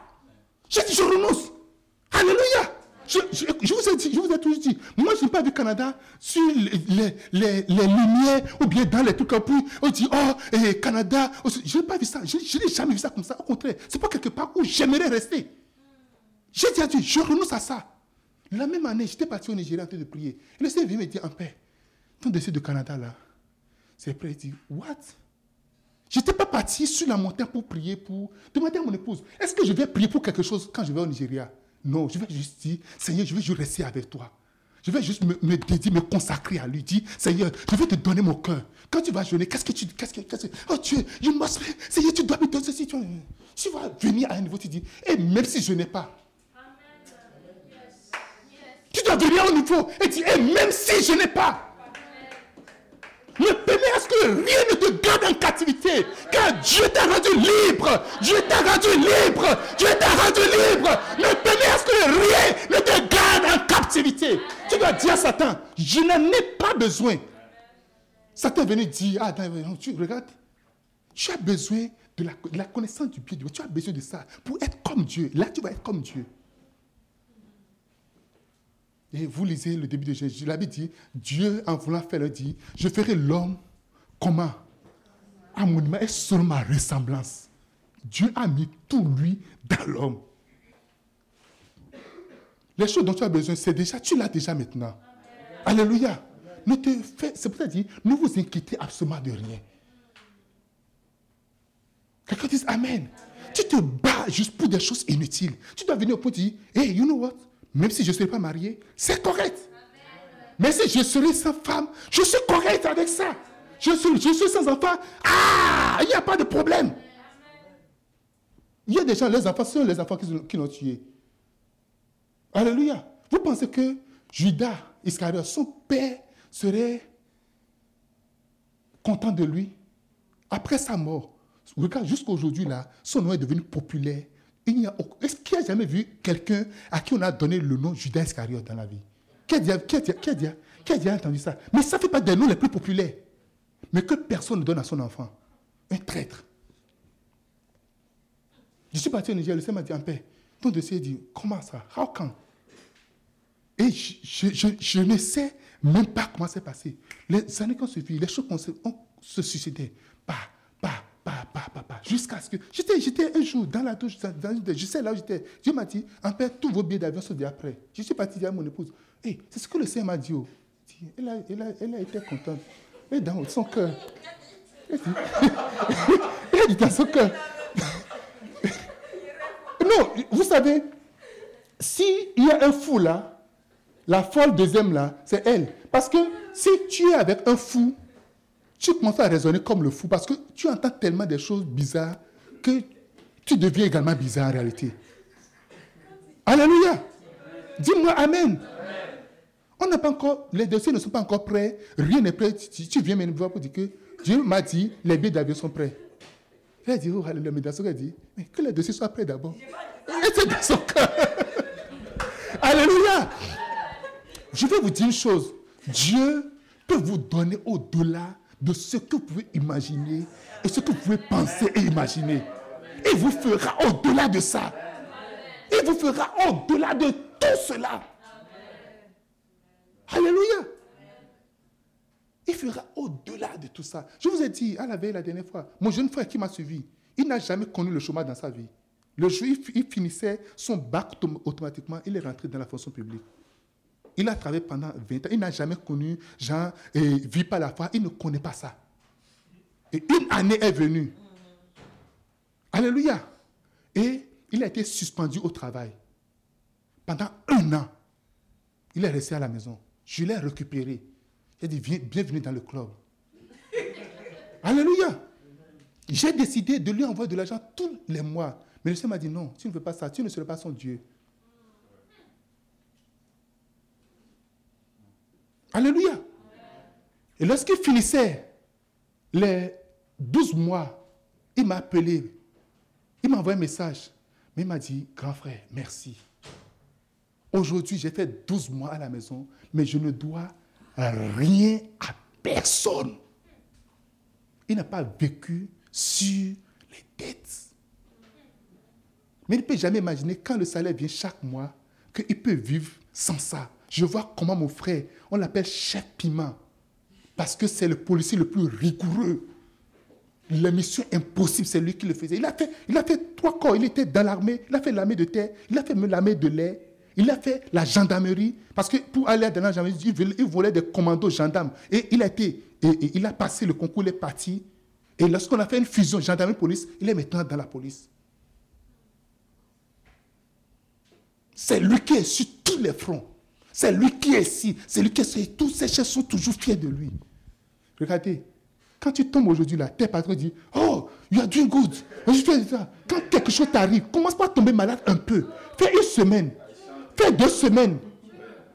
J'ai dit, je renonce. Alléluia. Je, vous ai dit, je vous ai toujours dit, moi je n'ai pas vu Canada sur les, les, les, lumières ou bien dans les trucs puis on dit, oh, et Canada, je n'ai pas vu ça, je, n'ai jamais vu ça comme ça, au contraire, c'est pas quelque part où j'aimerais rester. J'ai dit à Dieu, je renonce à ça. La même année, j'étais parti au Nigeria en train de prier. Le Seigneur vient me dire, en paix, ton décès de Canada là, c'est prêt, il dit, what? Je n'étais pas parti sur la montagne pour prier, pour demander à mon épouse, est-ce que je vais prier pour quelque chose quand je vais au Nigeria? Non, je vais juste dire, Seigneur, je vais juste rester avec toi. Je vais juste me, dédier, me consacrer à lui. Dire, Seigneur, je vais te donner mon cœur. Quand tu vas jeûner, qu'est-ce que tu dis qu'est-ce que, qu'est-ce que, Oh Dieu, je must, Seigneur, tu dois me donner ceci. Tu, tu vas venir à un niveau, tu dis, et même si je n'ai pas. Tu dois venir au niveau et dire, et même si je n'ai pas. Ne permets à ce que rien ne te garde en captivité. Car Dieu t'a rendu libre. Dieu t'a rendu libre. Dieu t'a rendu libre. Ne permets à ce que rien ne te garde en captivité. Tu dois dire à Satan, je n'en ai pas besoin. Satan est venu dire, ah, tu regardes, tu as besoin de la, de la connaissance du pied de Dieu. Tu as besoin de ça pour être comme Dieu. Là, tu vas être comme Dieu. Vous lisez le début de Jésus. Il avait dit, Dieu, en voulant faire le dit, je ferai l'homme comment À mon image et sur ma ressemblance. Dieu a mis tout lui dans l'homme. Les choses dont tu as besoin, c'est déjà, tu l'as déjà maintenant. Alléluia. C'est pour ça dit, ne vous inquiétez absolument de rien. Quelqu'un dit Amen. Tu te bats juste pour des choses inutiles. Tu dois venir au point de dire, hey, you know what? Même si je ne suis pas marié, c'est correct. Mais si je serai sans femme, je suis correct avec ça. Je suis, je suis sans enfant. Ah, il n'y a pas de problème. Il y a des gens, les enfants sont les enfants qui, l'ont tué. Alléluia. Vous pensez que Judas Iscariot, son père, serait content de lui? Après sa mort Regarde, jusqu'à aujourd'hui, là, son nom est devenu populaire est-ce qu'il a jamais vu quelqu'un à qui on a donné le nom Judas Iscariot dans la vie? Qui a, déjà, qui, entendu ça? Mais ça ne fait pas des noms les plus populaires. Mais que personne ne donne à son enfant. Un traître. Je suis parti au Niger, le Seigneur m'a dit en paix. Ton dossier dit, comment ça? How Et je, ne sais même pas comment c'est passé. Les années qui ont suivi, les choses ont, se suscité. Bah, bah, jusqu'à ce que. J'étais, j'étais un jour dans la douche, je sais là où j'étais. Dieu m'a dit, en fait, tous vos billets d'avion sont déjà prêts. Je suis parti dire à mon épouse, hey, c'est ce que le Seigneur m'a dit. Oh. Elle, a, elle, a, elle a été contente. Dans son cœur. Elle, a dit dans son cœur. non, vous savez, s'il y a un fou là, la folle deuxième là, c'est elle. Parce que si tu es avec un fou, tu commences à raisonner comme le fou parce que tu entends tellement des choses bizarres que tu deviens également bizarre en réalité. Alléluia. Dis-moi Amen. On n'a pas encore, les dossiers ne sont pas encore prêts, rien n'est prêt. Tu, viens me voir pour dire que Dieu m'a dit, les billets d'avion sont prêts. Il a dit, oh, dans son cœur, dit, mais que les dossiers soient prêts d'abord. Et dans son cœur. alléluia. Je vais vous dire une chose. Dieu peut vous donner au-delà de ce que vous pouvez imaginer et ce que vous pouvez penser et imaginer. Il vous fera au-delà de ça. Il vous fera au-delà de tout cela. Alléluia. Il fera au-delà de tout ça. Je vous ai dit à la veille la dernière fois, mon jeune frère qui m'a suivi, il n'a jamais connu le chômage dans sa vie. Le où il finissait son bac automatiquement, il est rentré dans la fonction publique. Il a travaillé pendant 20 ans. Il n'a jamais connu Jean et vit par la foi. Il ne connaît pas ça. Et une année est venue. Alléluia. Et il a été suspendu au travail. Pendant un an. Il est resté à la maison. Je l'ai récupéré. A dit, bienvenue dans le club. Alléluia. J'ai décidé de lui envoyer de l'argent tous les mois. Mais le Seigneur m'a dit non, tu ne veux pas ça, tu ne seras pas son Dieu. Alléluia. Et lorsqu'il finissait les 12 mois, il m'a appelé. Il m'a envoyé un message. Mais il m'a dit, grand frère, merci. Aujourd'hui, j'ai fait 12 mois à la maison, mais je ne dois rien à personne. Il n'a pas vécu sur les dettes. Mais il ne peut jamais imaginer quand le salaire vient chaque mois, qu'il peut vivre sans ça. Je vois comment mon frère, on l'appelle chef piment, parce que c'est le policier le plus rigoureux. La mission impossible, c'est lui qui le faisait. Il a fait, il a fait trois corps. Il était dans l'armée, il a fait l'armée de terre, il a fait l'armée de l'air, il a fait la gendarmerie. Parce que pour aller dans la gendarmerie, il volait des commandos gendarmes. Et il a, été, et, il a passé le concours, il est parti. Et lorsqu'on a fait une fusion gendarmerie-police, il est maintenant dans la police. C'est lui qui est sur tous les fronts. C'est lui qui est ici. C'est lui qui est Tous ces chefs sont toujours fiers de lui. Regardez, quand tu tombes aujourd'hui là, tes patrons disent Oh, you are doing good. Quand quelque chose t'arrive, commence pas à tomber malade un peu. Fais une semaine. Fais deux semaines.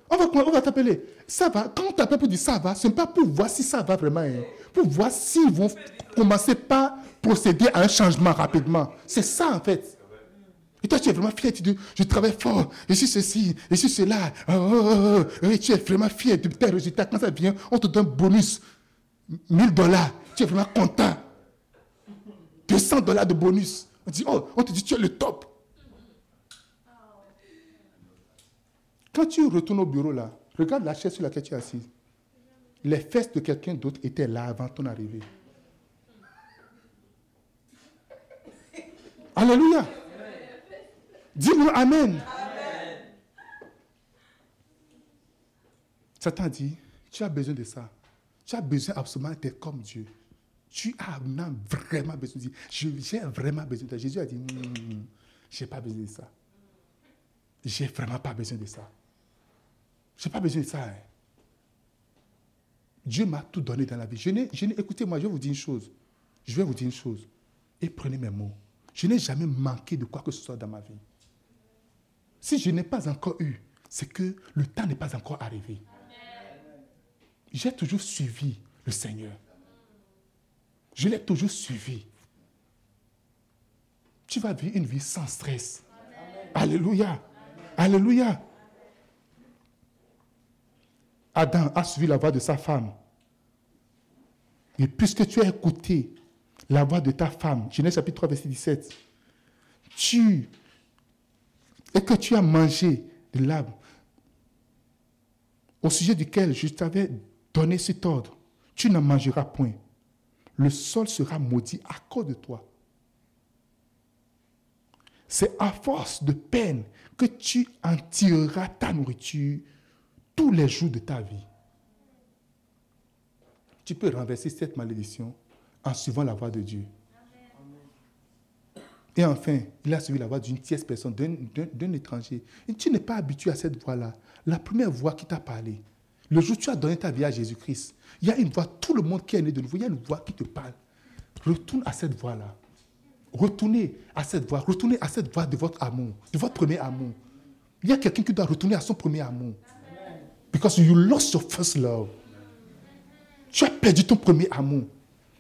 On va, on va t'appeler. Ça va. Quand on t'appelle pour dire ça va, ce n'est pas pour voir si ça va vraiment. Hein. Pour voir s'ils vont commencer par procéder à un changement rapidement. C'est ça en fait. Et toi, tu es vraiment fier, tu dis, je travaille fort, je suis ceci, je suis cela. Oh, oh, oh, et tu es vraiment fier de tes résultats. Quand ça vient, on te donne un bonus. 1000 dollars, tu es vraiment content. 200 dollars de bonus. On, dit, oh, on te dit, tu es le top. Quand tu retournes au bureau là, regarde la chaise sur laquelle tu es assis. Les fesses de quelqu'un d'autre étaient là avant ton arrivée. Alléluia. Dis-moi Amen. Amen. Satan dit, tu as besoin de ça. Tu as besoin absolument d'être comme Dieu. Tu as vraiment besoin de Dieu. J'ai vraiment besoin de ça. Jésus a dit, hmm, je n'ai pas besoin de ça. J'ai vraiment pas besoin de ça. Je n'ai pas besoin de ça. Hein. Dieu m'a tout donné dans la vie. Je écoutez-moi, je vais vous dire une chose. Je vais vous dire une chose. Et prenez mes mots. Je n'ai jamais manqué de quoi que ce soit dans ma vie. Si je n'ai pas encore eu, c'est que le temps n'est pas encore arrivé. J'ai toujours suivi le Seigneur. Je l'ai toujours suivi. Tu vas vivre une vie sans stress. Alléluia. Alléluia. Adam a suivi la voix de sa femme. Et puisque tu as écouté la voix de ta femme, Genèse chapitre 3, verset 17, tu et que tu as mangé de l'arbre au sujet duquel je t'avais donné cet ordre, tu n'en mangeras point. Le sol sera maudit à cause de toi. C'est à force de peine que tu en tireras ta nourriture tous les jours de ta vie. Tu peux renverser cette malédiction en suivant la voie de Dieu. Et enfin, il a suivi la voix d'une tierce personne, d'un étranger. Et tu n'es pas habitué à cette voix-là. La première voix qui t'a parlé, le jour où tu as donné ta vie à Jésus-Christ, il y a une voix, tout le monde qui est né de nouveau, il y a une voix qui te parle. Retourne à cette voix-là. Retournez à cette voix. Retournez à cette voix de votre amour, de votre premier amour. Il y a quelqu'un qui doit retourner à son premier amour. Because you lost your first love. Tu as perdu ton premier amour.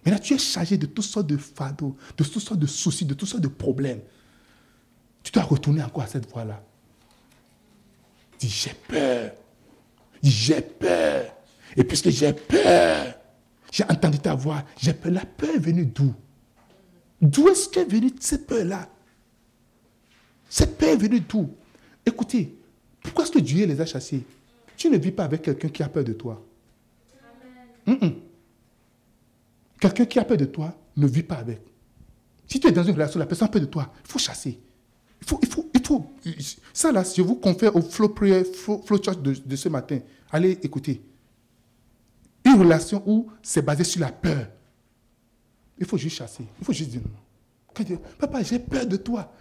Mais là, tu es chargé de toutes sortes de fardeaux, de toutes sortes de soucis, de toutes sortes de problèmes. Tu dois retourner encore à cette voie-là. Dis, j'ai peur. Dis, j'ai peur. Et puisque j'ai peur, j'ai entendu ta voix, j'ai peur. La peur est venue d'où? D'où est-ce qu'est venue cette peur-là? Cette peur est venue d'où? Écoutez, pourquoi est-ce que Dieu les a chassés? Tu ne vis pas avec quelqu'un qui a peur de toi. Amen. Quelqu'un qui a peur de toi ne vit pas avec. Si tu es dans une relation, la personne a peur de toi, il faut chasser. Il faut, il faut, il faut. Ça là, je vous confère au flow prayer, flow, church de, ce matin. Allez écouter. Une relation où c'est basé sur la peur. Il faut juste chasser. Il faut juste dire non. Papa, j'ai peur de toi.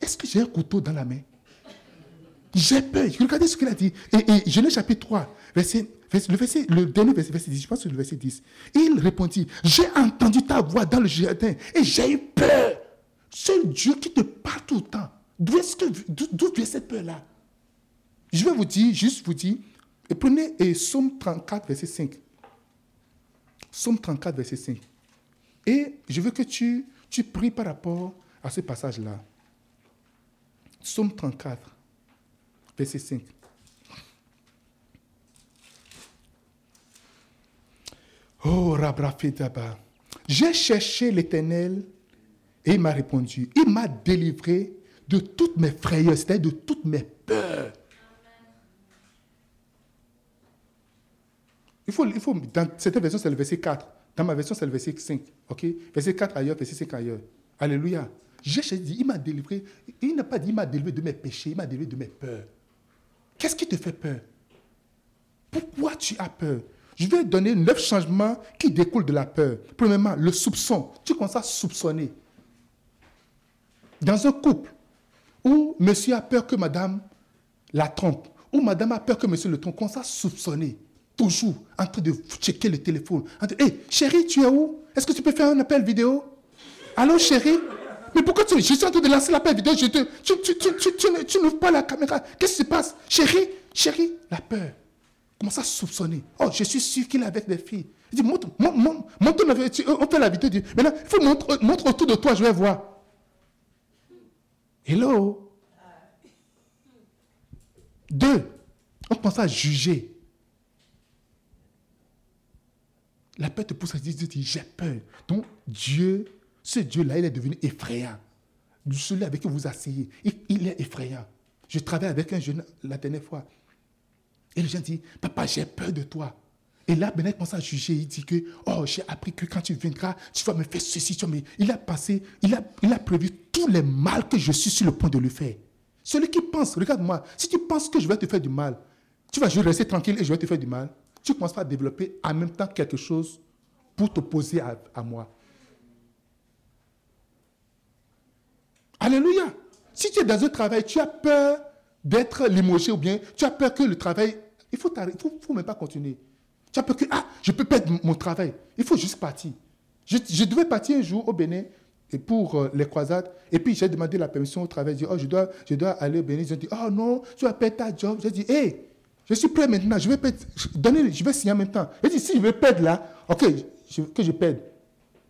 Est-ce que j'ai un couteau dans la main? J'ai peur. Regardez ce qu'il a dit. Et, et Genèse chapitre 3, verset le, dernier verset, verset 10, je pense que le verset 10. Il répondit, j'ai entendu ta voix dans le jardin et j'ai eu peur. C'est Dieu qui te parle tout le temps. D'où vient cette peur-là? Je vais vous dire, juste vous dire, prenez et Psaume 34, verset 5. Psaume 34, verset 5. Et je veux que tu, tu pries par rapport à ce passage-là. Psaume 34, verset 5. Oh, Rabrafetaba. J'ai cherché l'Éternel et il m'a répondu. Il m'a délivré de toutes mes frayeurs, c'est-à-dire de toutes mes peurs. Il faut, il faut, dans cette version, c'est le verset 4. Dans ma version, c'est le verset 5. OK? Verset 4 ailleurs, verset 5 ailleurs. Alléluia. J'ai dit, il m'a délivré. Il n'a pas dit, il m'a délivré de mes péchés, il m'a délivré de mes peurs. Qu'est-ce qui te fait peur? Pourquoi tu as peur? Je vais donner neuf changements qui découlent de la peur. Premièrement, le soupçon. Tu commences à soupçonner. Dans un couple où monsieur a peur que madame la trompe, ou madame a peur que monsieur le trompe, commence à soupçonner toujours en train de checker le téléphone. Hé, hey, chérie, tu es où? Est-ce que tu peux faire un appel vidéo? Allô, chérie? Mais pourquoi tu... Je suis en train de lancer l'appel vidéo, tu, tu, tu, tu n'ouvres pas la caméra. Qu'est-ce qui se passe? Chérie, chérie, la peur. Commence à soupçonner. Oh, je suis sûr qu'il est avec des filles. Il dit, montre, montre, montre, montre on fait vidéo. Dit, maintenant, il faut montrer montre autour de toi, je vais voir. Hello? Deux, on commence à juger. La peur te pousse à dire, j'ai peur. Donc Dieu, ce Dieu-là, il est devenu effrayant. Celui avec qui vous asseyez, il, est effrayant. Je travaille avec un jeune la dernière fois. Et le jeune dit, papa, j'ai peur de toi. Et là, Bennett commence à juger. Il dit que, oh, j'ai appris que quand tu viendras, tu vas me faire ceci. Tu mais il a passé, il a, il a prévu tous les mal que je suis sur le point de le faire. Celui qui pense, regarde-moi, si tu penses que je vais te faire du mal, tu vas juste rester tranquille et je vais te faire du mal tu commences à développer en même temps quelque chose pour t'opposer à, à moi. Alléluia. Si tu es dans un travail, tu as peur d'être limogé ou bien tu as peur que le travail, il faut faut, faut même pas continuer. Tu as peur que, ah, je peux perdre mon travail. Il faut juste partir. Je, devais partir un jour au Bénin et pour euh, les croisades. Et puis j'ai demandé la permission au travail. J'ai dit, oh, je dois, je dois aller au Bénin. Ils ont dit, oh non, tu vas perdre ta job. J'ai dit, hé, je suis prêt maintenant, je vais, donner, je vais signer en même temps. Il dit, si je vais perdre là, ok, que je perde.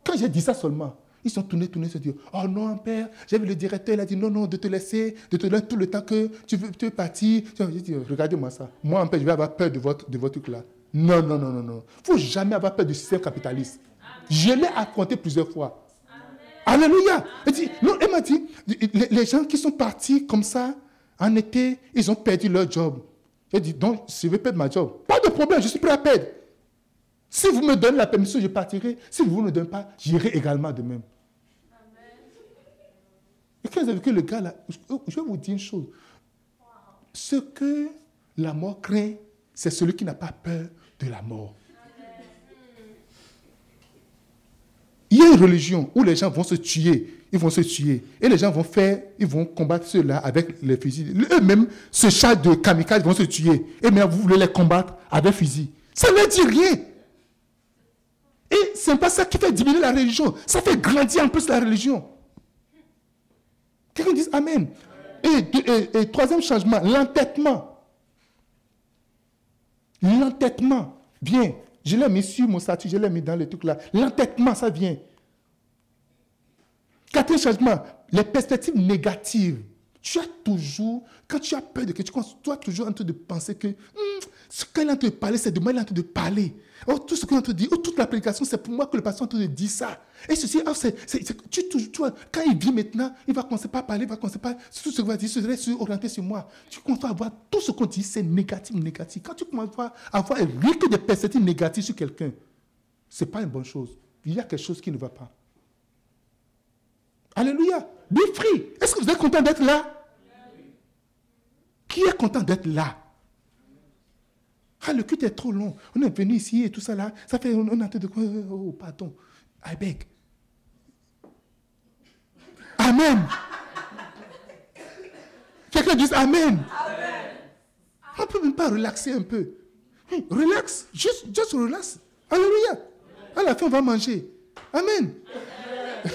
Quand j'ai dit ça seulement, ils sont tournés, tournés, se dire, oh non, père, j'ai vu le directeur, il a dit, non, non, de te laisser, de te laisser tout le temps que tu veux, tu partir. J'ai dit, regardez-moi ça. Moi, en fait, je vais avoir peur de votre, de votre truc là. Non, non, non, non, non. Il ne faut jamais avoir peur du système capitaliste. Je l'ai affronté plusieurs fois. Alléluia. Il dit, non, elle m'a dit, les, gens qui sont partis comme ça, en été, ils ont perdu leur job. J'ai dit, donc, je veux perdre ma job, pas de problème, je suis prêt à perdre. Si vous me donnez la permission, je partirai. Si vous ne me donnez pas, j'irai également de même. Et quand avez vu que le gars là, je vais vous dire une chose. Ce que la mort craint, c'est celui qui n'a pas peur de la mort. Il y a une religion où les gens vont se tuer ils vont se tuer. Et les gens vont faire, ils vont combattre ceux-là avec les fusils. Eux-mêmes, ce chat de kamikaze vont se tuer. Et bien, vous voulez les combattre avec fusil. Ça ne dit rien. Et ce n'est pas ça qui fait diminuer la religion. Ça fait grandir en plus la religion. Quelqu'un dit Amen. Et, troisième changement, l'entêtement. L'entêtement. Bien. Je l'ai mis sur mon statut, je l'ai mis dans le truc là. L'entêtement, ça vient. Quatrième changement, les perspectives négatives. Tu as toujours, quand tu as peur de quelque chose, tu as toujours en train de penser que hmm, ce qu'il est en train de parler, c'est de moi, il est en train de parler. Oh, tout ce de dire, oh, toute la prédication, c'est pour moi que le pasteur de dire ça. Et ceci, c'est, tu, tu, quand il vit maintenant, il va commencer par parler, il va commencer par. Tout ce qu'il va dire, se orienter sur moi. Tu commences à voir tout ce qu'on dit, c'est négatif, négatif. Quand tu commences à avoir rien que des perspectives négatives sur quelqu'un, ce n'est pas une bonne chose. Il y a quelque chose qui ne va pas. Alléluia. Be. Est-ce que vous êtes content d'être là? Qui est content d'être là? Ah, le culte est trop long. On est venu ici et tout ça là. Ça fait, on, a de quoi Oh, pardon. I beg. Amen. Quelqu'un dit Amen. Amen. On ne peut même pas relaxer un peu. relax, juste, juste relax. Alléluia. À la fin, on va manger. Amen.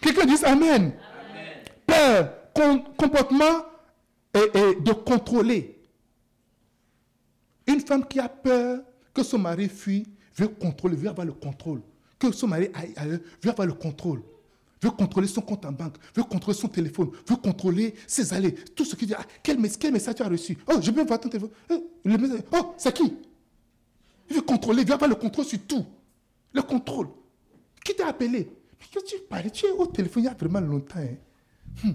Quelqu'un dit Amen. Peur, comportement et, de contrôler. Une femme qui a peur que son mari fuit, veut contrôler, veut avoir le contrôle. Que son mari aille ailleurs, veut avoir le contrôle. Veut contrôler son compte en banque, veut contrôler son téléphone, veut contrôler ses allées, tout ce qui dit. Ah, quel, message tu as reçu? Oh, je veux voir ton téléphone. Eh, oh, c'est qui? Il veut contrôler, il veut avoir le contrôle sur tout. Le contrôle. Qui t'a appelé? Mais tu parles, tu es au téléphone il y a vraiment longtemps. Hein. Hmm.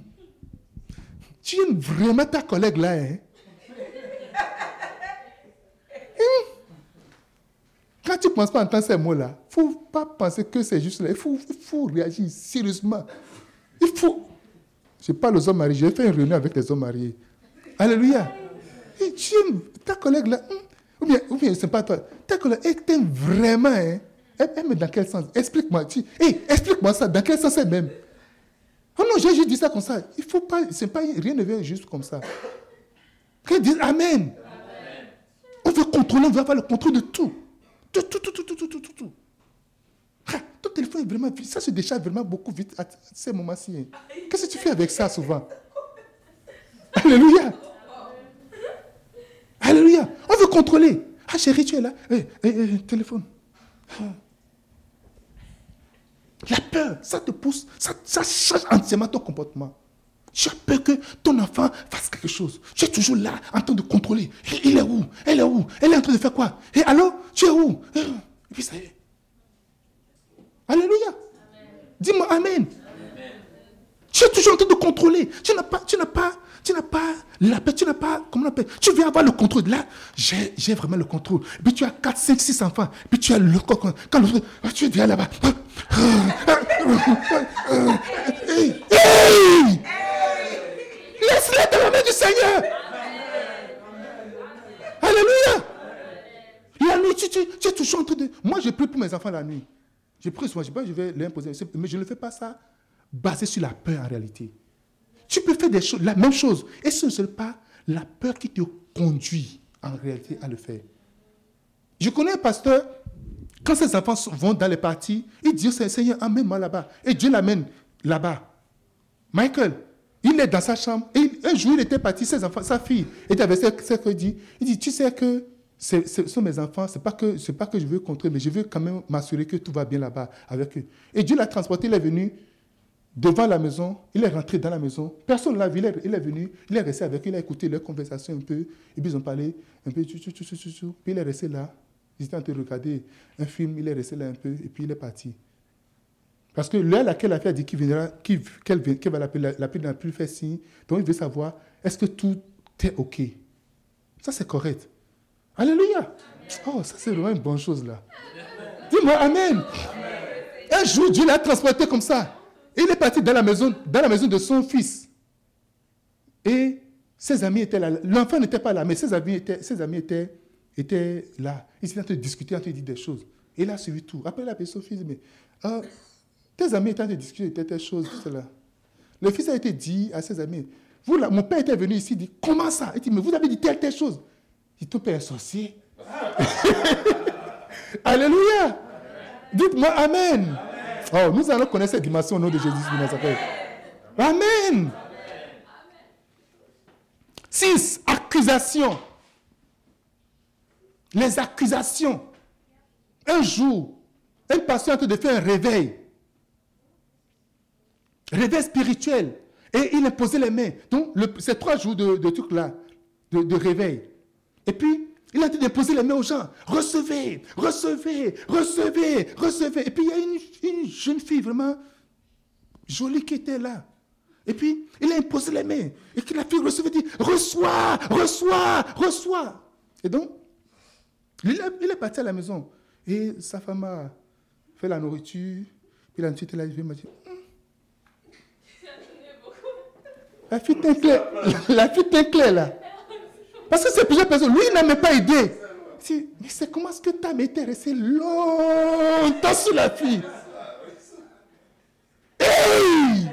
Tu aimes vraiment ta collègue là. Hein? Hmm. Tu ne penses pas entendre ces mots-là, il ne faut pas penser que c'est juste là. Il faut, réagir sérieusement. Il faut. Je parle aux hommes mariés. J'ai fait une réunion avec les hommes mariés. Alléluia. Et tu ta collègue là. Hmm. Ou bien, ou bien c'est pas toi. Ta collègue, elle t'aime vraiment. Hein? Elle aime dans quel sens? Explique-moi. Hey, explique-moi ça. Dans quel sens elle m'aime? Oh non, j'ai juste dit ça comme ça. Il faut pas, c'est pas, rien ne vient juste comme ça. Qu'elle dise Amen. On veut contrôler, on veut avoir le contrôle de tout. Tout, tout, tout, tout, tout, tout, tout. Ah, ton téléphone est vraiment vite. Ça se décharge vraiment beaucoup vite à ces moments-ci. Hein. Qu'est-ce que tu fais avec ça souvent? Alléluia. Alléluia. On veut contrôler. Ah chérie, tu es là. Eh, eh, eh, téléphone. Ah. La peur, ça te pousse, ça, change entièrement ton comportement. Tu as peur que ton enfant fasse quelque chose. Tu es toujours là, en train de contrôler. Il est où Elle est où Elle est en train de faire quoi Et alors, tu es où Et puis ça y est. Alléluia. Dis-moi Amen. Tu es toujours en train de contrôler. Tu n'as pas, tu n'as pas, tu n'as pas la paix, tu n'as pas, comment on appelle Tu veux avoir le contrôle. Là, j'ai vraiment le contrôle. puis tu as 4, 5, 6 enfants. puis tu as le coq. Quand le, tu viens là-bas. Laisse-les dans la main du Seigneur. Alléluia. La nuit, tu, tu, tu, es toujours en train de. Moi, je prie pour mes enfants la nuit. Je prie souvent, je, je vais l'imposer. Mais je ne fais pas ça basé sur la peur en réalité. Tu peux faire des choses, la même chose. Et ce n'est pas la peur qui te conduit en réalité à le faire. Je connais un pasteur, quand ses enfants vont dans les parties, il dit Seigneur, amène-moi là-bas. Et Dieu l'amène là-bas. Michael, il est dans sa chambre. Et un jour, il était parti, ses enfants, sa fille était avec qu'il dit. Il dit, tu sais que ce sont mes enfants, ce n'est pas, que, pas que je veux contrer, mais je veux quand même m'assurer que tout va bien là-bas avec eux. Et Dieu l'a transporté, il est venu devant la maison, il est rentré dans la maison, personne ne l'a vu, il est, venu, il est resté avec eux, il a écouté leur conversation un peu, et puis ils ont parlé un peu, puis il est resté là, il était en train de regarder un film, il est resté là un peu, et puis il est parti. Parce que l'heure à laquelle la fille a dit qu'il viendra, qu'elle va l'appeler, la fille plus fait signe, donc il veut savoir, est-ce que tout est OK? Ça, c'est correct. Alléluia. Oh, ça, c'est vraiment une bonne chose là. Dis-moi Amen. Un jour, Dieu l'a transporté comme ça. Il est parti dans la maison, dans la maison de son fils. Et ses amis étaient là. L'enfant n'était pas là, mais ses amis étaient, ses amis étaient, étaient là. Ils étaient en train de discuter, en train de dire des choses. Et il a suivi tout. Après, il a appelé son fils, mais euh, tes amis étaient en train de discuter de telles choses, tout cela. Le fils a été dit à ses amis, vous, là, mon père était venu ici, il dit, comment ça? Il dit, mais vous avez dit telle, telle chose. Il dit, ton père est sorcier. Alléluia. Dites-moi Amen. Oh, nous allons connaître cette dimension au nom de Jésus de Nazareth. Amen. 6. Accusations. Les accusations. Un jour, un patient de faire un réveil. Réveil spirituel. Et il posé les mains. Donc, c'est trois jours de, de truc là, de, réveil. Et puis, il a dit les mains aux gens. Recevez, recevez, recevez, recevez. Et puis il y a une, jeune fille vraiment jolie qui était là. Et puis il a imposé les mains. Et que la fille recevait, dit Reçois, reçois, reçois. Et donc, il, est parti à la maison. Et sa femme a fait la nourriture. Puis la elle a dit m'a dit La fille t'éclaire, la fille t'éclaire là. Parce que c'est plusieurs personnes. Lui, il n'a même pas aidé. mais c'est comment est-ce que ta mère était restée longtemps sur la fille Hey!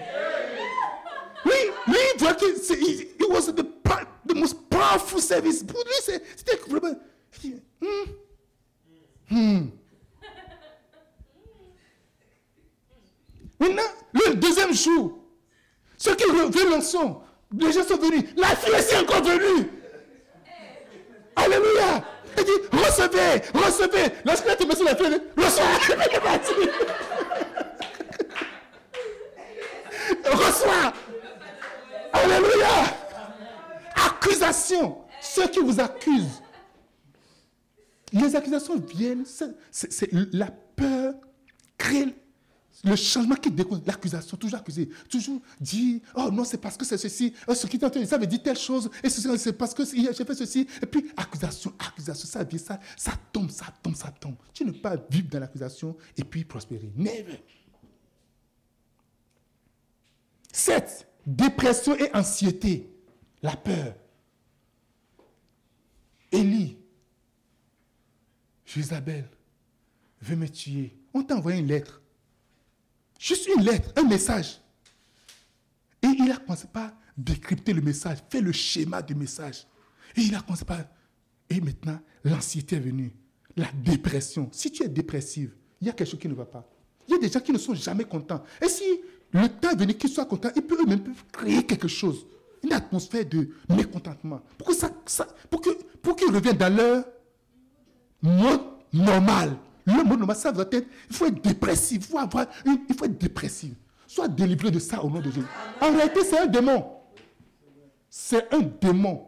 Oui, lui, il voit que it was the, the most fou service. Pour lui, c'était vraiment. Hmm. Hmm. Maintenant, le deuxième jour, ceux qui veulent l'ensemble, les gens sont venus. La fille est encore venue. Alléluia. Il dit, recevez, recevez. Lorsqu'il a tombé sur la fille, recevez. Reçois. Alléluia. Accusation. Ceux qui vous accusent. Les accusations viennent, c'est la peur crée le changement qui découle, l'accusation, toujours accusé, toujours dit, oh non, c'est parce que c'est ceci, oh, ce qui t'a ça veut dire telle chose, et c'est parce que j'ai fait ceci, et puis accusation, accusation, ça vient, ça, ça tombe, ça tombe, ça tombe. Tu ne peux pas vivre dans l'accusation et puis prospérer. Never. 7. Dépression et anxiété. La peur. Élie. Isabelle veut me tuer. On t'a envoyé une lettre. Juste une lettre, un message. Et il a commencé par décrypter le message, faire le schéma du message. Et il a commencé par... Et maintenant, l'anxiété est venue. La dépression. Si tu es dépressive, il y a quelque chose qui ne va pas. Il y a des gens qui ne sont jamais contents. Et si le temps est venu qu'ils soient contents, ils peuvent eux-mêmes créer quelque chose. Une atmosphère de mécontentement. Pour que ça, pour que, pour qu'ils reviennent dans leur mode normal. Le normal, ça doit être, il faut être dépressif, il faut, avoir il faut être dépressif. Sois délivré de ça au nom de Jésus. En réalité, c'est un démon. C'est un démon.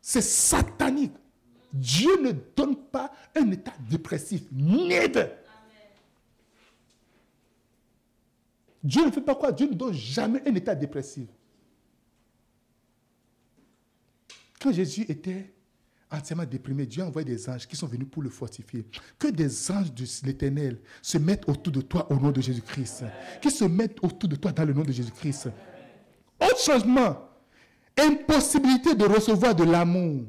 C'est satanique. Dieu ne donne pas un état dépressif. Never. Dieu ne fait pas quoi? Dieu ne donne jamais un état dépressif. Quand Jésus était entièrement déprimé, Dieu a envoyé des anges qui sont venus pour le fortifier. Que des anges de l'Éternel se mettent autour de toi au nom de Jésus-Christ. Qui se mettent autour de toi dans le nom de Jésus-Christ. Autre changement, impossibilité de recevoir de l'amour.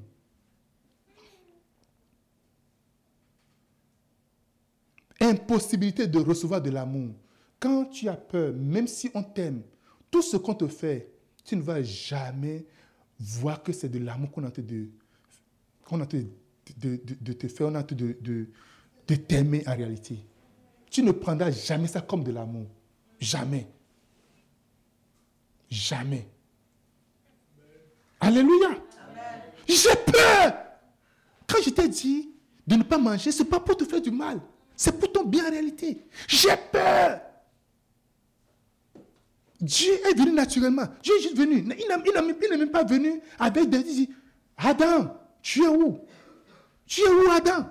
Impossibilité de recevoir de l'amour. Quand tu as peur, même si on t'aime, tout ce qu'on te fait, tu ne vas jamais voir que c'est de l'amour qu'on a te de on a de, de, te faire, on a de, de t'aimer en réalité. Tu ne prendras jamais ça comme de l'amour. Jamais. Jamais. Alléluia. J'ai peur. Quand je t'ai dit de ne pas manger, ce n'est pas pour te faire du mal. C'est pour ton bien en réalité. J'ai peur. Dieu est venu naturellement. Dieu est juste venu. Il n'est même pas venu avec des... Adam, tu es où? Tu es où, Adam?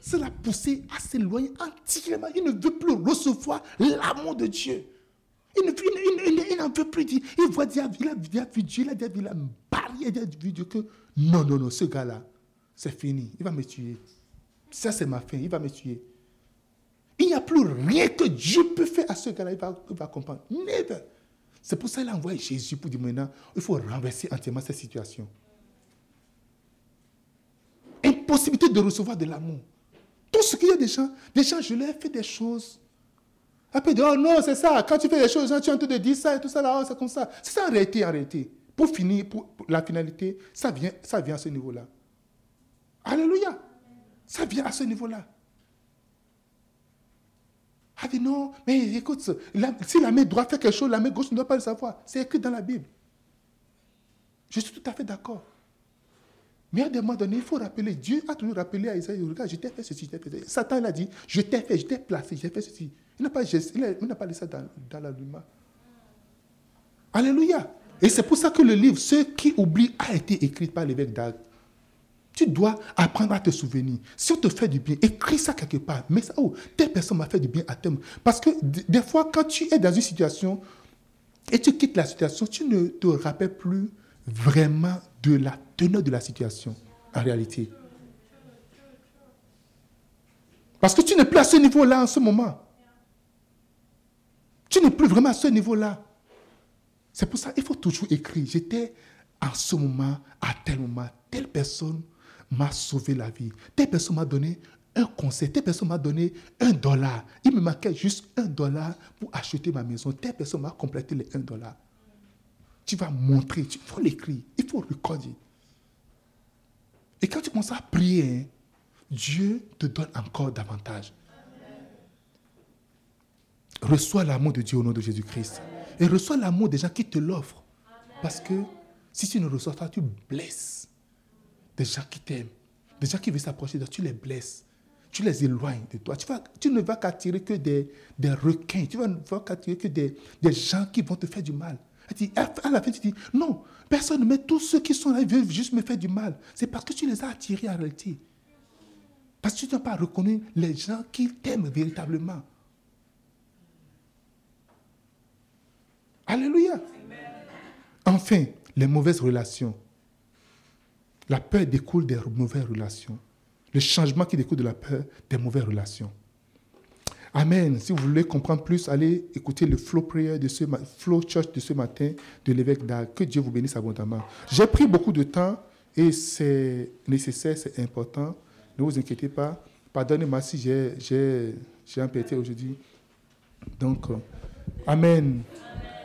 C'est la poussée à s'éloigner entièrement. Il ne veut plus recevoir l'amour de Dieu. Il n'en veut plus. Il voit Dieu, il a, vu Dieu, il a, il a barrière, il a vu Dieu que non, non, non, ce gars-là, c'est fini. Il va me tuer. Ça, c'est ma fin. Il va me tuer. Il n'y a plus rien que Dieu peut faire à ce gars-là. Il va, il va comprendre. Never. C'est pour ça qu'il a envoyé Jésus pour dire maintenant, il faut renverser entièrement cette situation. Impossibilité de recevoir de l'amour. Tout ce qu'il y a des gens, des gens, je leur ai fait des choses. Après, oh non, c'est ça. Quand tu fais des choses, tu es en train de dire ça et tout ça, là, oh, c'est comme ça. C'est ça en réalité. Pour finir, pour, la finalité, ça vient, ça vient à ce niveau-là. Alléluia. Ça vient à ce niveau-là. Dit non, mais écoute, si la main droite fait quelque chose, la main gauche ne doit pas le savoir. C'est écrit dans la Bible. Je suis tout à fait d'accord. Mais à un moment donné, il faut rappeler, Dieu a toujours rappelé à Isaïe, regarde, je t'ai fait ceci, je t'ai fait ceci. Satan l'a dit, je t'ai fait, je t'ai placé, j'ai fait ceci. Il n'a pas, pas laissé ça dans, dans l'allument. Alléluia. Et c'est pour ça que le livre, Ceux qui oublient, a été écrit par l'évêque d'Ag. Tu dois apprendre à te souvenir. Si on te fait du bien, écris ça quelque part. Mais ça, oh, telle personne m'a fait du bien à terme. Parce que des fois, quand tu es dans une situation et tu quittes la situation, tu ne te rappelles plus vraiment de la teneur de la situation, en réalité. Parce que tu n'es plus à ce niveau-là en ce moment. Tu n'es plus vraiment à ce niveau-là. C'est pour ça qu'il faut toujours écrire. J'étais en ce moment, à tel moment, telle personne m'a sauvé la vie. Telle personne m'a donné un conseil, telle personne m'a donné un dollar. Il me manquait juste un dollar pour acheter ma maison. Telle personne m'a complété les un dollar. tu vas montrer, il faut l'écrire, il faut recorder. Et quand tu commences à prier, hein, Dieu te donne encore davantage. Reçois l'amour de Dieu au nom de Jésus-Christ. Et reçois l'amour des gens qui te l'offrent. Parce que si tu ne reçois pas, tu blesses des gens qui t'aiment. Des gens qui veulent s'approcher de toi, tu les blesses. Tu les éloignes de toi. Tu, ne vas qu'attirer que des, des, requins. Tu ne vas qu'attirer que des, des, gens qui vont te faire du mal. À la fin, tu dis, non, personne, mais tous ceux qui sont là, ils veulent juste me faire du mal. C'est parce que tu les as attirés en réalité. Parce que tu n'as pas reconnu les gens qui t'aiment véritablement. Alléluia. Enfin, les mauvaises relations. La peur découle des mauvaises relations. Le changement qui découle de la peur, des mauvaises relations. Amen. Si vous voulez comprendre plus, allez écouter le flow prayer de ce flow church de ce matin de l'évêque d'Arc. Que Dieu vous bénisse abondamment. J'ai pris beaucoup de temps et c'est nécessaire, c'est important. Ne vous inquiétez pas. Pardonnez-moi si j'ai emprunté aujourd'hui. Donc, euh, Amen.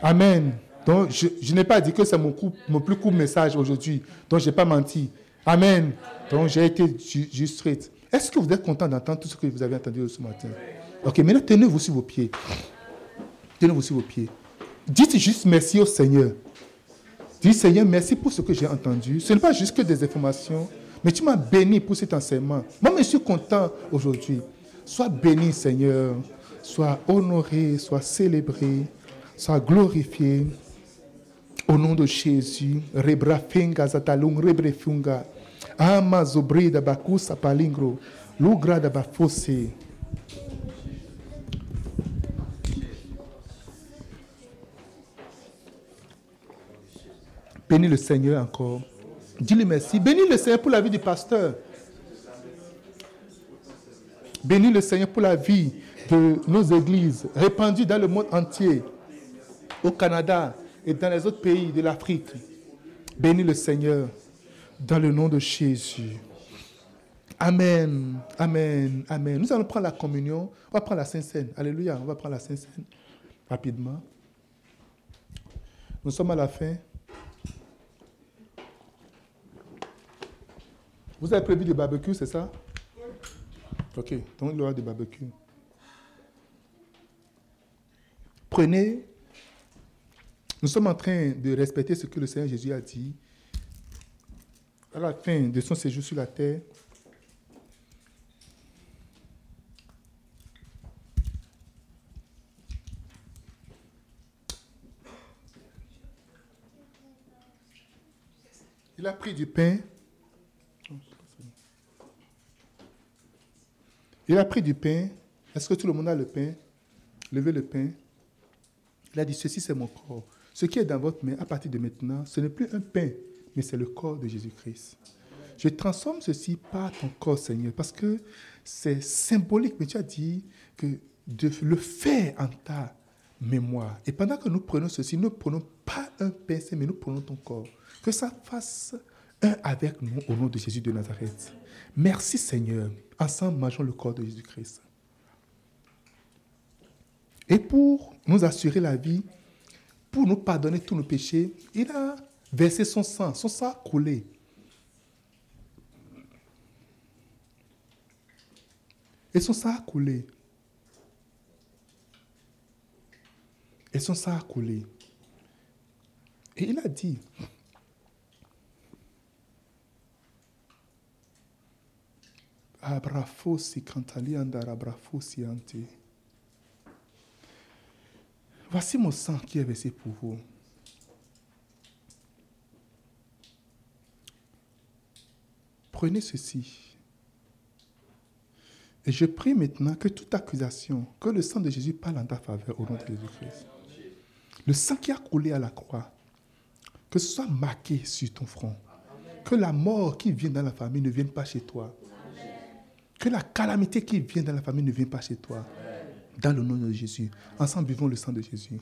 Amen. Donc, je, n'ai pas dit que c'est mon, mon, plus court message aujourd'hui. Donc, je n'ai pas menti. Amen. Donc, j'ai été juste straight. Est-ce que vous êtes content d'entendre tout ce que vous avez entendu ce matin? Ok, maintenant, tenez-vous sur vos pieds. Tenez-vous sur vos pieds. Dites juste merci au Seigneur. Dites, Seigneur, merci pour ce que j'ai entendu. Ce n'est pas juste que des informations, mais tu m'as béni pour cet enseignement. Moi, je suis content aujourd'hui. Sois béni, Seigneur. Sois honoré, sois célébré, sois glorifié. Au nom de Jésus, rebrafinga zatalung rebrefunga. Ama zobrida bakusa palingro. Lugrada bafose. Bénis le Seigneur encore. Dis-lui merci. Bénis le Seigneur pour la vie du pasteur. Bénis le Seigneur pour la vie de nos églises répandues dans le monde entier, au Canada et dans les autres pays de l'Afrique. Bénis le Seigneur dans le nom de Jésus. Amen, Amen, Amen. Nous allons prendre la communion. On va prendre la Sainte Seine. Alléluia. On va prendre la Sainte Seine rapidement. Nous sommes à la fin. Vous avez prévu des barbecues, c'est ça? Ok, donc il y aura des barbecues. Prenez. Nous sommes en train de respecter ce que le Seigneur Jésus a dit à la fin de son séjour sur la terre. Il a pris du pain. Il a pris du pain. Est-ce que tout le monde a le pain? Levez le pain. Il a dit, ceci c'est mon corps. Ce qui est dans votre main, à partir de maintenant, ce n'est plus un pain, mais c'est le corps de Jésus-Christ. Je transforme ceci par ton corps, Seigneur, parce que c'est symbolique, mais tu as dit que de le faire en ta mémoire. Et pendant que nous prenons ceci, nous ne prenons pas un pain, mais nous prenons ton corps. Que ça fasse un avec nous au nom de Jésus de Nazareth. Merci Seigneur. Ensemble, mangeons le corps de Jésus-Christ. Et pour nous assurer la vie, pour nous pardonner tous nos péchés, il a versé son sang, son sang a coulé. Et son sang a coulé. Et son sang a coulé. Et il a dit, Abrafosi cantalianda abrafosi ante. Voici mon sang qui est versé pour vous. Prenez ceci. Et je prie maintenant que toute accusation, que le sang de Jésus parle en ta faveur au nom de Jésus-Christ. Le sang qui a coulé à la croix, que ce soit marqué sur ton front. Que la mort qui vient dans la famille ne vienne pas chez toi. Que la calamité qui vient dans la famille ne vienne pas chez toi. Dans le nom de Jésus. Ensemble, vivons le sang de Jésus.